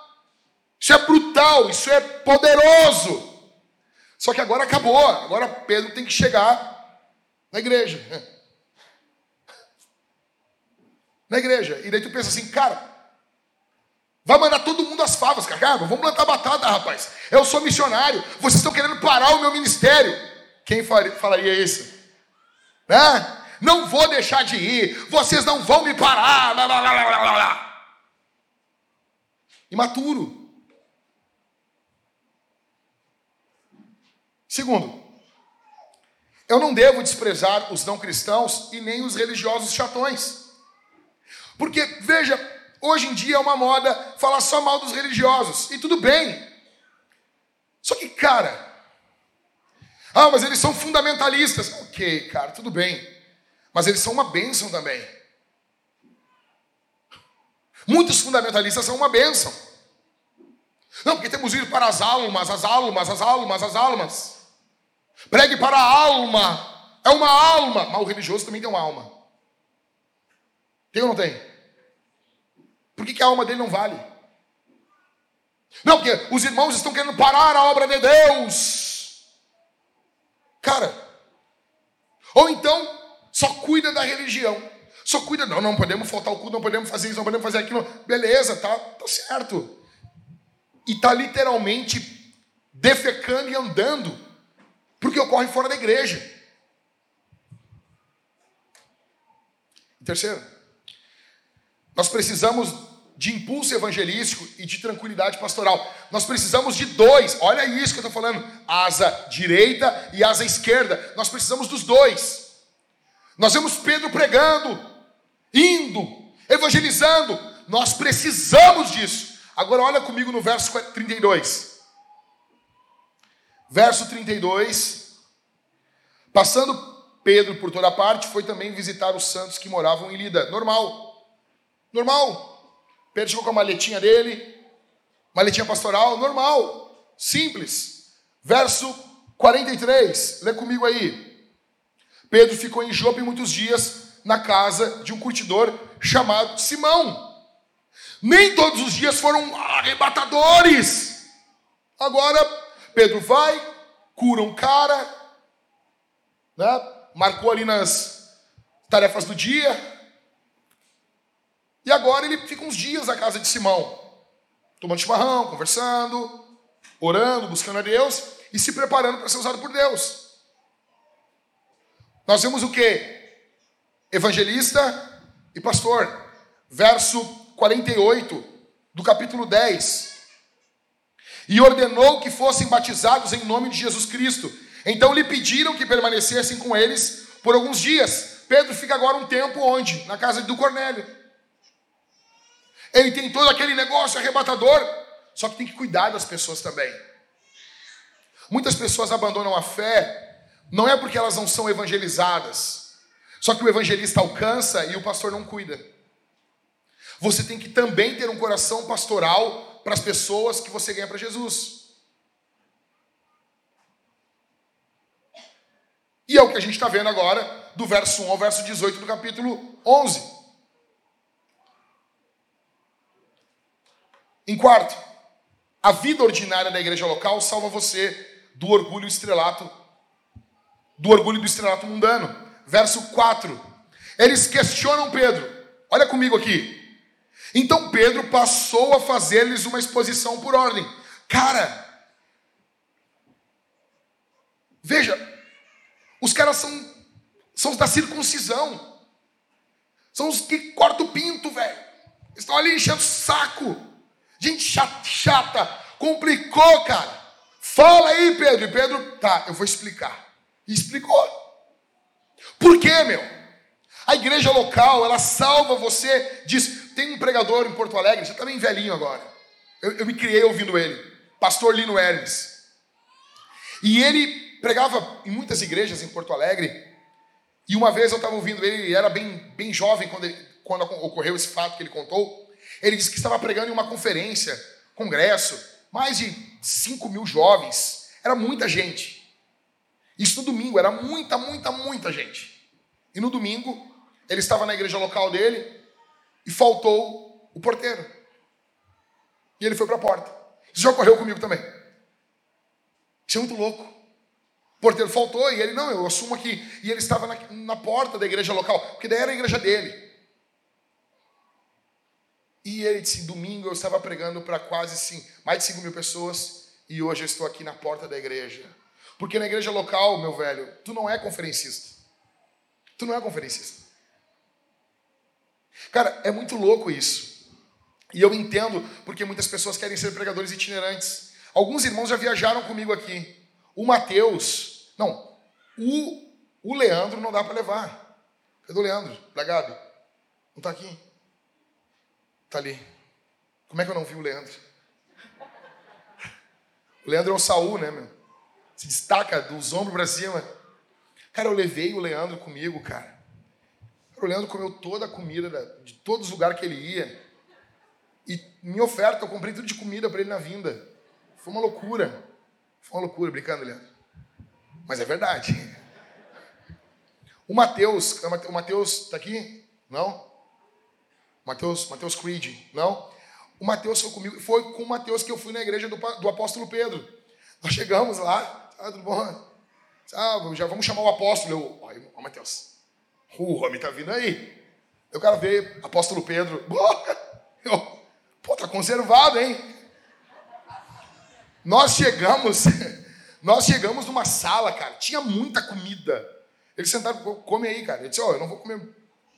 Isso é brutal, isso é poderoso. Só que agora acabou. Agora Pedro tem que chegar na igreja. [LAUGHS] Na igreja. E daí tu pensa assim, cara, vai mandar todo mundo às favas, cara. Vamos plantar batata, rapaz. Eu sou missionário. Vocês estão querendo parar o meu ministério. Quem falaria isso? Né? Não vou deixar de ir. Vocês não vão me parar. Blá, blá, blá, blá, blá. Imaturo. Segundo, eu não devo desprezar os não cristãos e nem os religiosos chatões. Porque, veja, hoje em dia é uma moda falar só mal dos religiosos. E tudo bem. Só que, cara, ah, mas eles são fundamentalistas. Ok, cara, tudo bem. Mas eles são uma bênção também. Muitos fundamentalistas são uma bênção. Não, porque temos ido para as almas, as almas, as almas, as almas. Pregue para a alma. É uma alma. Mas o religioso também tem uma alma. Tem ou não tem? Por que, que a alma dele não vale? Não, porque os irmãos estão querendo parar a obra de Deus. Cara. Ou então, só cuida da religião. Só cuida, não, não podemos faltar o culto, não podemos fazer isso, não podemos fazer aquilo. Beleza, tá, tá certo. E tá literalmente defecando e andando porque ocorre fora da igreja. Terceiro, nós precisamos de impulso evangelístico e de tranquilidade pastoral. Nós precisamos de dois. Olha isso que eu estou falando: asa direita e asa esquerda. Nós precisamos dos dois. Nós vemos Pedro pregando, indo, evangelizando. Nós precisamos disso. Agora, olha comigo no verso 32. Verso 32. Passando Pedro por toda parte, foi também visitar os santos que moravam em Lida. Normal. Normal. Pedro chegou com a maletinha dele, maletinha pastoral, normal. Simples. Verso 43. Lê comigo aí. Pedro ficou em Jope muitos dias na casa de um curtidor chamado Simão. Nem todos os dias foram arrebatadores. Agora Pedro vai, cura um cara, né? marcou ali nas tarefas do dia. E agora ele fica uns dias na casa de Simão, tomando chimarrão, conversando, orando, buscando a Deus e se preparando para ser usado por Deus. Nós vemos o que? Evangelista e pastor. Verso 48 do capítulo 10 e ordenou que fossem batizados em nome de Jesus Cristo. Então lhe pediram que permanecessem com eles por alguns dias. Pedro fica agora um tempo onde? Na casa do Cornélio. Ele tem todo aquele negócio arrebatador, só que tem que cuidar das pessoas também. Muitas pessoas abandonam a fé, não é porque elas não são evangelizadas, só que o evangelista alcança e o pastor não cuida. Você tem que também ter um coração pastoral para as pessoas que você ganha para Jesus. E é o que a gente está vendo agora, do verso 1 ao verso 18 do capítulo 11. Em quarto, a vida ordinária da igreja local salva você do orgulho estrelato, do orgulho do estrelato mundano. Verso 4. Eles questionam Pedro. Olha comigo aqui. Então Pedro passou a fazer-lhes uma exposição por ordem. Cara, veja, os caras são, são os da circuncisão. São os que cortam o pinto, velho. Estão ali enchendo o saco. Gente chata, chata. Complicou, cara. Fala aí, Pedro. E Pedro, tá, eu vou explicar. E explicou. Por quê, meu? A igreja local, ela salva você, diz, tem um pregador em Porto Alegre, já está bem velhinho agora. Eu, eu, me criei ouvindo ele, pastor Lino Hermes. E ele pregava em muitas igrejas em Porto Alegre. E uma vez eu estava ouvindo ele, ele era bem, bem jovem quando, ele, quando ocorreu esse fato que ele contou. Ele disse que estava pregando em uma conferência, congresso, mais de 5 mil jovens. Era muita gente. Isso no domingo, era muita, muita, muita gente. E no domingo, ele estava na igreja local dele, e faltou o porteiro. E ele foi para a porta. Isso já ocorreu comigo também. Isso é muito louco. porteiro faltou e ele, não, eu assumo aqui. E ele estava na, na porta da igreja local, porque daí era a igreja dele. E ele disse: domingo eu estava pregando para quase sim, mais de 5 mil pessoas e hoje eu estou aqui na porta da igreja. Porque na igreja local, meu velho, tu não é conferencista. Tu não é conferencista. Cara, é muito louco isso. E eu entendo porque muitas pessoas querem ser pregadores itinerantes. Alguns irmãos já viajaram comigo aqui. O Mateus, não, o, o Leandro não dá para levar. Cadê o Leandro? Da Gabi? Não está aqui? Está ali. Como é que eu não vi o Leandro? O Leandro é o Saul, né, meu? Se destaca dos ombros para cima. Cara, eu levei o Leandro comigo, cara. O Leandro comeu toda a comida de todos os lugares que ele ia. E minha oferta, eu comprei tudo de comida para ele na vinda. Foi uma loucura. Foi uma loucura, brincando, Leandro. Mas é verdade. O Mateus, o Mateus está aqui? Não? Mateus, Mateus Creed, não? O Mateus foi comigo, foi com o Mateus que eu fui na igreja do, do apóstolo Pedro. Nós chegamos lá, ah, tudo bom? Ah, já vamos chamar o apóstolo. Eu, ó, Mateus, o homem tá vindo aí. Eu quero ver apóstolo Pedro. Eu, pô, tá conservado, hein? Nós chegamos, [LAUGHS] nós chegamos numa sala, cara, tinha muita comida. Eles sentaram, come aí, cara. Ele disse, ó, oh, eu não vou comer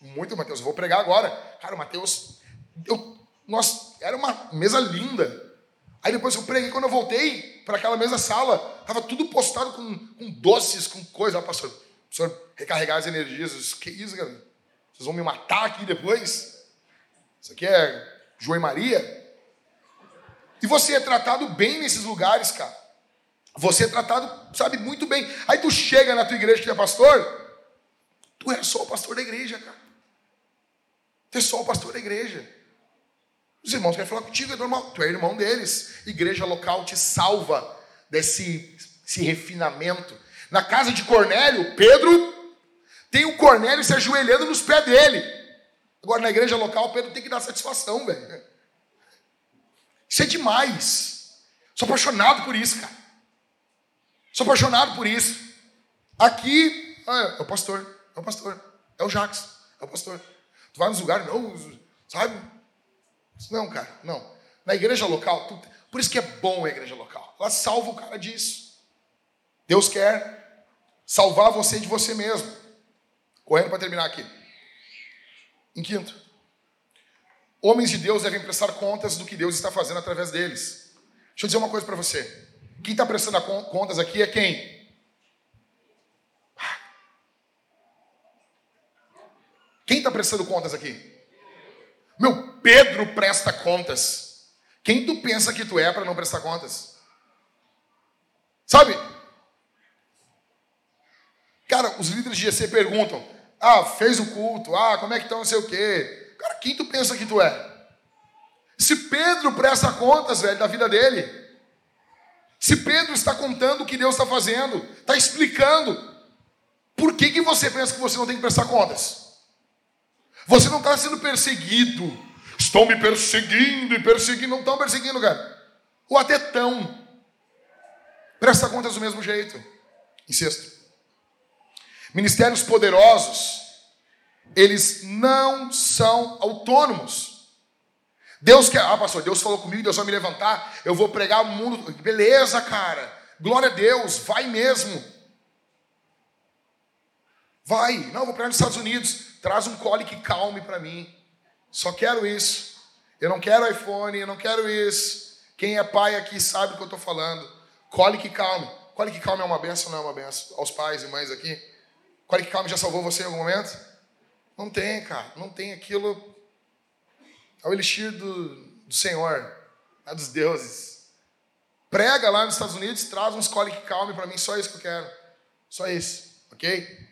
muito, Mateus, eu vou pregar agora. Cara, o Mateus, eu nós, era uma mesa linda. Aí depois eu preguei, quando eu voltei para aquela mesma sala, estava tudo postado com, com, doces, com coisa. Pastor, pastor, recarregar as energias. Que isso, cara? Vocês vão me matar aqui depois? Isso aqui é João e Maria? E você é tratado bem nesses lugares, cara. Você é tratado, sabe, muito bem. Aí tu chega na tua igreja que é pastor, tu é só o pastor da igreja, cara. Tu é só o pastor da igreja. Os irmãos querem falar contigo, é normal. Tu é irmão deles. Igreja local te salva desse refinamento. Na casa de Cornélio, Pedro tem o Cornélio se ajoelhando nos pés dele. Agora, na igreja local, Pedro tem que dar satisfação, velho. Isso é demais. Sou apaixonado por isso, cara. Sou apaixonado por isso. Aqui, ah, é o pastor, é o pastor, é o Jacques, é o pastor. Tu vai nos lugares, não, sabe? Não, cara, não. Na igreja local, tu... por isso que é bom a igreja local. Ela salva o cara disso. Deus quer salvar você de você mesmo. Correndo para terminar aqui. Em quinto, homens de Deus devem prestar contas do que Deus está fazendo através deles. Deixa eu dizer uma coisa para você. Quem está prestando contas aqui é quem? Quem está prestando contas aqui? Meu, Pedro presta contas. Quem tu pensa que tu é para não prestar contas? Sabe? Cara, os líderes de GC perguntam: ah, fez o culto, ah, como é que estão, não sei o quê. Cara, quem tu pensa que tu é? Se Pedro presta contas, velho, da vida dele, se Pedro está contando o que Deus está fazendo, está explicando, por que, que você pensa que você não tem que prestar contas? Você não está sendo perseguido. Estão me perseguindo e perseguindo. Não estão perseguindo, cara. Ou até tão. Presta contas do mesmo jeito. Em sexto. Ministérios poderosos, eles não são autônomos. Deus quer, ah, pastor, Deus falou comigo, Deus vai me levantar, eu vou pregar o mundo. Beleza, cara. Glória a Deus, vai mesmo. Vai. Não, vou pregar nos Estados Unidos. Traz um colic calme para mim. Só quero isso. Eu não quero iPhone, eu não quero isso. Quem é pai aqui sabe o que eu estou falando. Colic calme. Colic calme é uma benção não é uma benção? Aos pais e mães aqui. Colic calme já salvou você em algum momento? Não tem, cara. Não tem aquilo. É o elixir do, do Senhor, é dos deuses. Prega lá nos Estados Unidos, traz uns colic calme para mim, só isso que eu quero. Só isso, ok?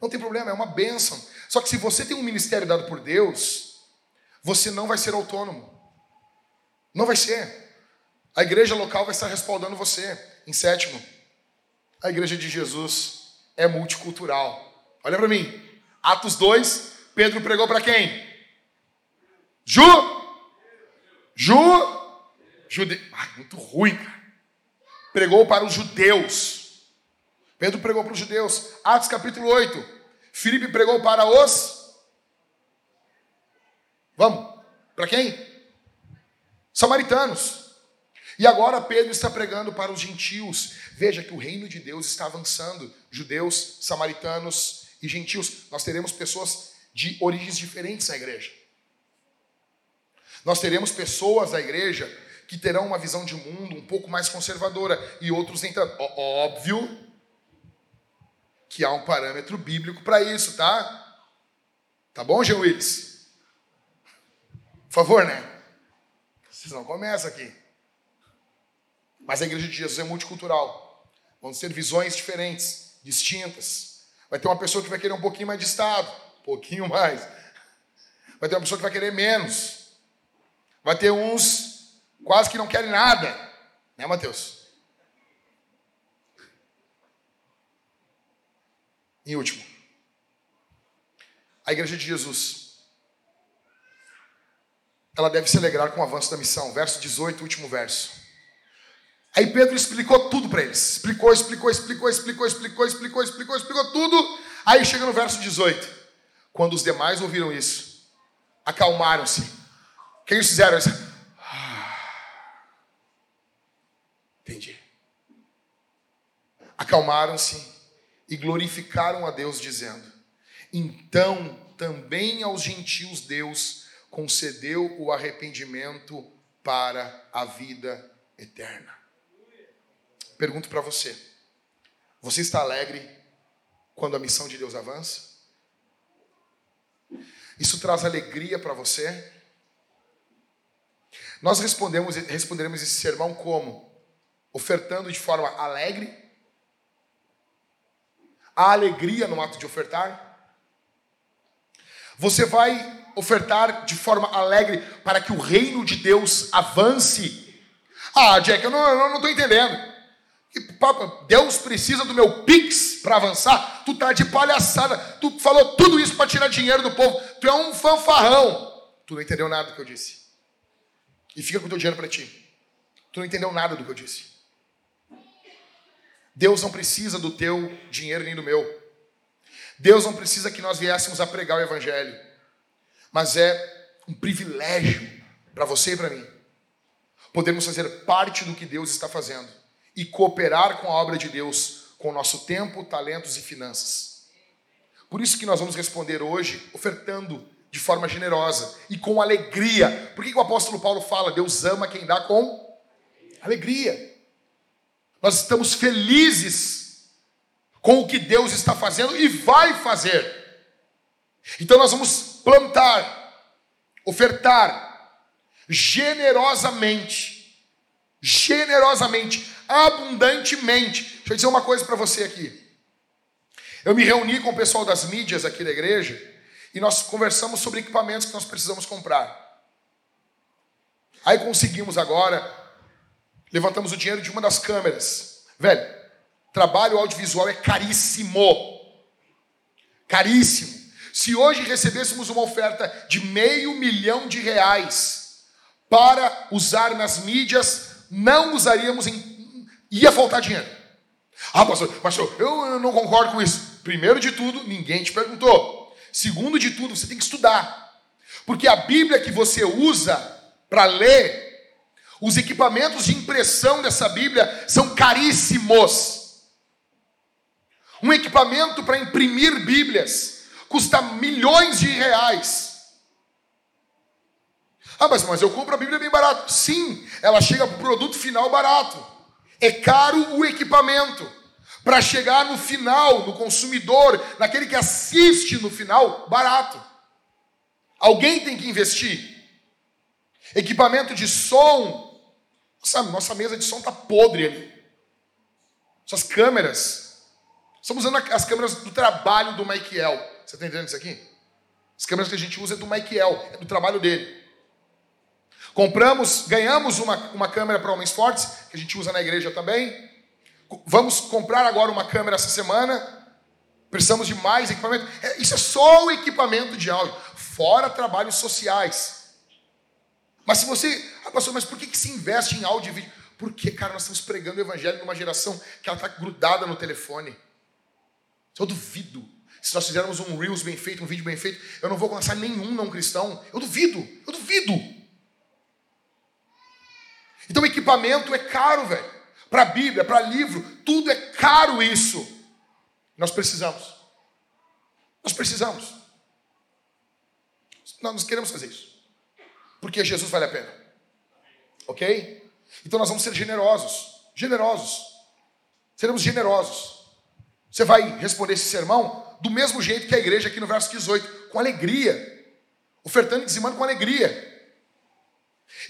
Não tem problema, é uma bênção. Só que se você tem um ministério dado por Deus, você não vai ser autônomo. Não vai ser. A igreja local vai estar respaldando você. Em sétimo, a igreja de Jesus é multicultural. Olha para mim. Atos 2, Pedro pregou para quem? Ju? Ju? Jude... Ai, muito ruim, cara. Pregou para os judeus. Pedro pregou para os judeus. Atos capítulo 8. Filipe pregou para os. Vamos. Para quem? Samaritanos. E agora Pedro está pregando para os gentios. Veja que o reino de Deus está avançando. Judeus, samaritanos e gentios. Nós teremos pessoas de origens diferentes na igreja. Nós teremos pessoas da igreja que terão uma visão de mundo um pouco mais conservadora e outros nem tanto. Óbvio que há um parâmetro bíblico para isso, tá? Tá bom, Jean Willis? Por favor, né? Vocês não começam aqui. Mas a igreja de Jesus é multicultural. Vão ter visões diferentes, distintas. Vai ter uma pessoa que vai querer um pouquinho mais de Estado, um pouquinho mais. Vai ter uma pessoa que vai querer menos. Vai ter uns quase que não querem nada. Né, Mateus? Em último, a igreja de Jesus, ela deve se alegrar com o avanço da missão. Verso 18, último verso. Aí Pedro explicou tudo para eles. Explicou, explicou, explicou, explicou, explicou, explicou, explicou, explicou tudo. Aí chega no verso 18. Quando os demais ouviram isso, acalmaram-se. O que eles fizeram? Eles... Ah, entendi. Acalmaram-se e glorificaram a Deus, dizendo: Então também aos gentios Deus concedeu o arrependimento para a vida eterna. Pergunto para você: você está alegre quando a missão de Deus avança? Isso traz alegria para você? Nós respondemos, responderemos esse sermão como? Ofertando de forma alegre Há alegria no ato de ofertar? Você vai ofertar de forma alegre para que o reino de Deus avance? Ah, Jack, eu não estou entendendo. Deus precisa do meu pix para avançar? Tu tá de palhaçada. Tu falou tudo isso para tirar dinheiro do povo. Tu é um fanfarrão. Tu não entendeu nada do que eu disse. E fica com o teu dinheiro para ti. Tu não entendeu nada do que eu disse. Deus não precisa do teu dinheiro nem do meu. Deus não precisa que nós viéssemos a pregar o Evangelho. Mas é um privilégio para você e para mim podermos fazer parte do que Deus está fazendo e cooperar com a obra de Deus com o nosso tempo, talentos e finanças. Por isso que nós vamos responder hoje ofertando de forma generosa e com alegria. Por que o apóstolo Paulo fala? Deus ama quem dá com alegria. Nós estamos felizes com o que Deus está fazendo e vai fazer. Então nós vamos plantar, ofertar generosamente, generosamente, abundantemente. Deixa eu dizer uma coisa para você aqui. Eu me reuni com o pessoal das mídias aqui da igreja e nós conversamos sobre equipamentos que nós precisamos comprar. Aí conseguimos agora levantamos o dinheiro de uma das câmeras. Velho, trabalho audiovisual é caríssimo. Caríssimo. Se hoje recebêssemos uma oferta de meio milhão de reais para usar nas mídias, não usaríamos em. ia faltar dinheiro. Ah, pastor, pastor, eu não concordo com isso. Primeiro de tudo, ninguém te perguntou. Segundo de tudo, você tem que estudar. Porque a Bíblia que você usa para ler os equipamentos de impressão dessa Bíblia são caríssimos. Um equipamento para imprimir Bíblias custa milhões de reais. Ah, mas, mas eu compro a Bíblia bem barato. Sim, ela chega para o produto final barato. É caro o equipamento. Para chegar no final, no consumidor, naquele que assiste no final, barato. Alguém tem que investir. Equipamento de som, Sabe, nossa mesa de som tá podre ali. Essas câmeras. Estamos usando as câmeras do trabalho do Michael. Você está entendendo isso aqui? As câmeras que a gente usa é do Michael, é do trabalho dele. Compramos, ganhamos uma, uma câmera para homens fortes, que a gente usa na igreja também. Vamos comprar agora uma câmera essa semana. Precisamos de mais equipamento. É, isso é só o equipamento de áudio, fora trabalhos sociais. Mas se você, ah, pastor, mas por que, que se investe em áudio e vídeo? Porque, cara, nós estamos pregando o evangelho numa geração que ela está grudada no telefone. Eu duvido. Se nós fizermos um Reels bem feito, um vídeo bem feito, eu não vou alcançar nenhum não cristão. Eu duvido, eu duvido. Então equipamento é caro, velho. Para Bíblia, para livro, tudo é caro isso. Nós precisamos. Nós precisamos. Nós queremos fazer isso. Porque Jesus vale a pena. Ok? Então nós vamos ser generosos. Generosos. Seremos generosos. Você vai responder esse sermão do mesmo jeito que a igreja aqui no verso 18, com alegria. Ofertando e dizimando com alegria.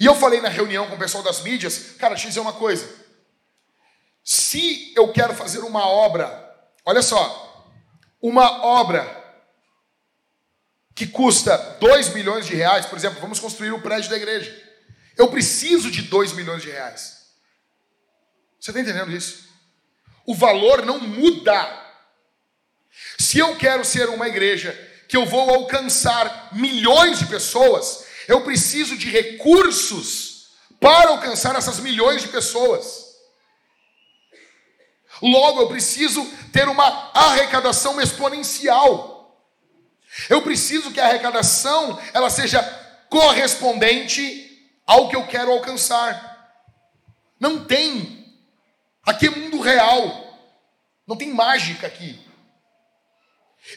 E eu falei na reunião com o pessoal das mídias, cara, deixa eu dizer uma coisa. Se eu quero fazer uma obra, olha só, uma obra que custa 2 milhões de reais, por exemplo, vamos construir o prédio da igreja. Eu preciso de 2 milhões de reais. Você está entendendo isso? O valor não muda. Se eu quero ser uma igreja que eu vou alcançar milhões de pessoas, eu preciso de recursos para alcançar essas milhões de pessoas. Logo, eu preciso ter uma arrecadação exponencial. Eu preciso que a arrecadação ela seja correspondente ao que eu quero alcançar. Não tem. Aqui é mundo real. Não tem mágica aqui.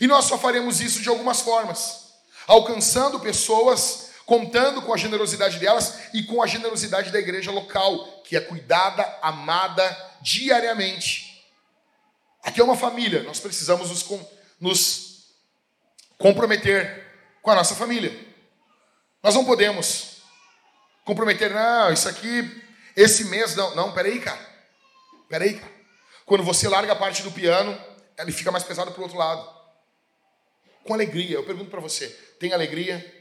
E nós só faremos isso de algumas formas, alcançando pessoas, contando com a generosidade delas e com a generosidade da igreja local, que é cuidada, amada diariamente. Aqui é uma família, nós precisamos nos, nos comprometer com a nossa família. Nós não podemos comprometer, não, isso aqui, esse mês, não. Não, peraí, cara. Peraí, cara. Quando você larga a parte do piano, ele fica mais pesado para o outro lado. Com alegria. Eu pergunto para você: tem alegria?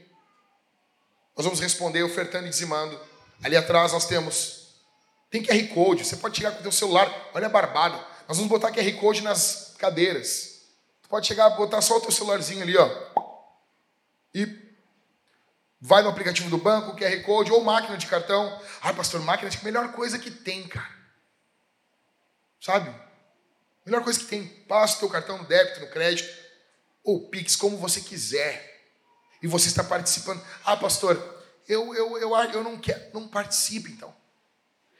Nós vamos responder ofertando e dizimando. Ali atrás nós temos. Tem QR Code. Você pode chegar com o seu celular. Olha a barbada. Nós vamos botar QR Code nas cadeiras. Tu pode chegar, botar só o teu celularzinho ali, ó. E vai no aplicativo do banco, QR Code ou máquina de cartão. Ah, pastor, máquina de melhor coisa que tem, cara. Sabe? Melhor coisa que tem. Passa o teu cartão no débito, no crédito, ou Pix, como você quiser. E você está participando. Ah, pastor, eu, eu, eu, eu não quero. Não participe, então.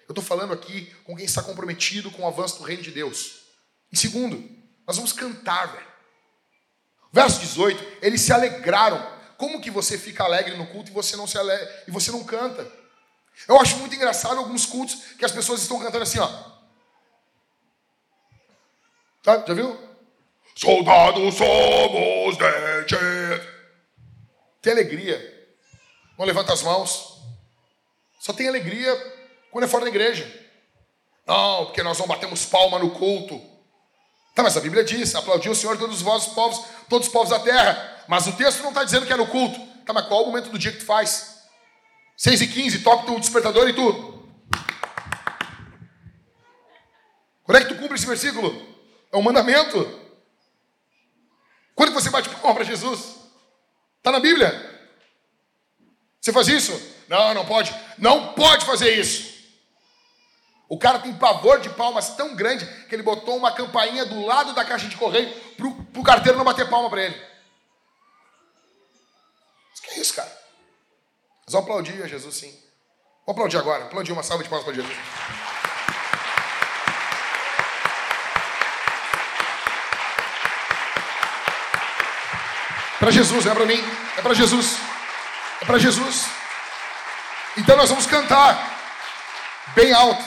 Eu estou falando aqui com quem está comprometido com o avanço do reino de Deus. E segundo, nós vamos cantar, velho. Verso 18, eles se alegraram. Como que você fica alegre no culto e você não se alegra, e você não canta? Eu acho muito engraçado alguns cultos que as pessoas estão cantando assim, ó. Tá? Já viu? Soldados somos de Tem alegria. Não levanta as mãos. Só tem alegria quando é fora da igreja. Não, porque nós não batemos palma no culto. Tá, mas a Bíblia diz: aplaudiu o Senhor todos os vossos povos, todos os povos da terra. Mas o texto não está dizendo que é no culto. Tá, mas qual é o momento do dia que tu faz? 6 e 15, toca o despertador e tu. Quando é que tu cumpre esse versículo? É um mandamento. Quando que você bate palma para Jesus? Está na Bíblia. Você faz isso? Não, não pode. Não pode fazer isso. O cara tem pavor de palmas tão grande que ele botou uma campainha do lado da caixa de correio para o carteiro não bater palma para ele. Mas que é isso, cara? Nós vamos aplaudir a Jesus, sim. Vamos aplaudir agora. Aplaudir uma salva de palmas para Jesus. Para Jesus, não é para mim. É para Jesus. É para Jesus. Então nós vamos cantar bem alto.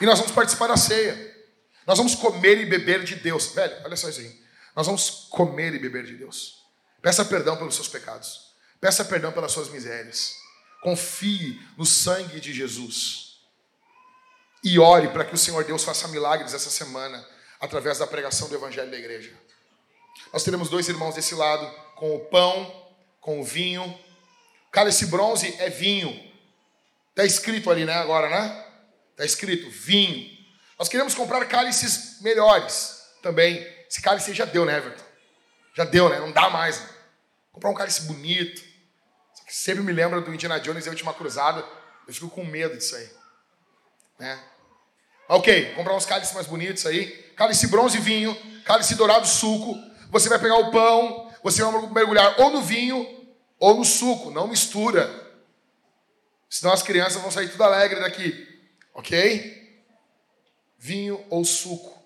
E nós vamos participar da ceia. Nós vamos comer e beber de Deus. Velho, olha só isso aí. Nós vamos comer e beber de Deus. Peça perdão pelos seus pecados. Peça perdão pelas suas misérias. Confie no sangue de Jesus. E ore para que o Senhor Deus faça milagres essa semana através da pregação do Evangelho da igreja. Nós teremos dois irmãos desse lado, com o pão, com o vinho. Cálice bronze é vinho. Está escrito ali, né? Agora, né? Está escrito vinho. Nós queremos comprar cálices melhores também. Esse cálice já deu, né, Everton? Já deu, né? Não dá mais. Né? Comprar um cálice bonito. Só que sempre me lembra do Indiana Jones e a última cruzada. Eu fico com medo disso aí. Né? Ok, comprar uns cálices mais bonitos aí. Cálice bronze vinho, cálice dourado suco. Você vai pegar o pão, você vai mergulhar ou no vinho ou no suco. Não mistura. Senão as crianças vão sair tudo alegre daqui. Ok? Vinho ou suco.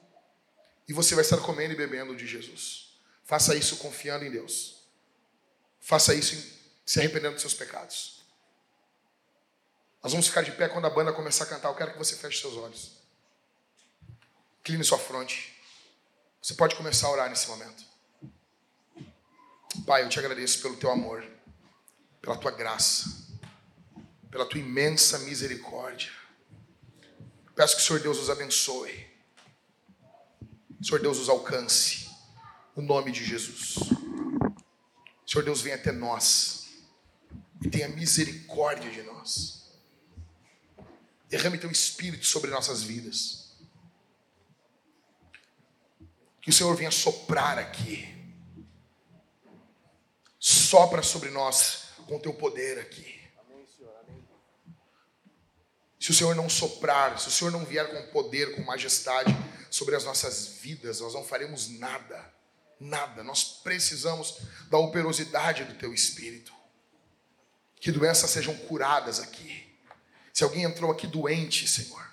E você vai estar comendo e bebendo de Jesus. Faça isso confiando em Deus. Faça isso se arrependendo dos seus pecados. Nós vamos ficar de pé quando a banda começar a cantar. Eu quero que você feche seus olhos. Cline sua fronte. Você pode começar a orar nesse momento. Pai, eu te agradeço pelo teu amor, pela tua graça, pela tua imensa misericórdia. Peço que o Senhor Deus os abençoe. Senhor Deus os alcance. No nome de Jesus. Senhor Deus venha até nós e tenha misericórdia de nós. Derrame teu espírito sobre nossas vidas. Que o Senhor venha soprar aqui. Sopra sobre nós com teu poder aqui. Se o Senhor não soprar, se o Senhor não vier com poder, com majestade sobre as nossas vidas, nós não faremos nada. Nada. Nós precisamos da operosidade do teu espírito. Que doenças sejam curadas aqui. Se alguém entrou aqui doente, Senhor,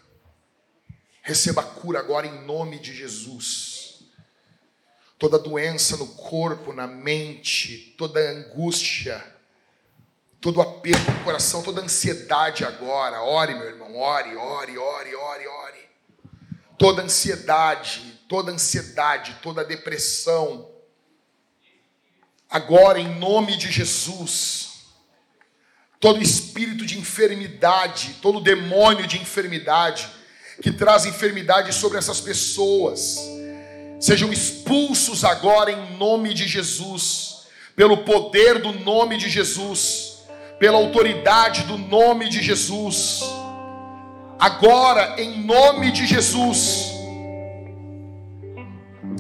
receba a cura agora em nome de Jesus. Toda doença no corpo, na mente, toda angústia, todo aperto no coração, toda ansiedade agora. Ore, meu irmão, ore, ore, ore, ore, ore. Toda ansiedade, toda ansiedade, toda depressão. Agora, em nome de Jesus todo espírito de enfermidade, todo demônio de enfermidade que traz enfermidade sobre essas pessoas, sejam expulsos agora em nome de Jesus, pelo poder do nome de Jesus, pela autoridade do nome de Jesus. Agora, em nome de Jesus,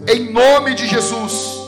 em nome de Jesus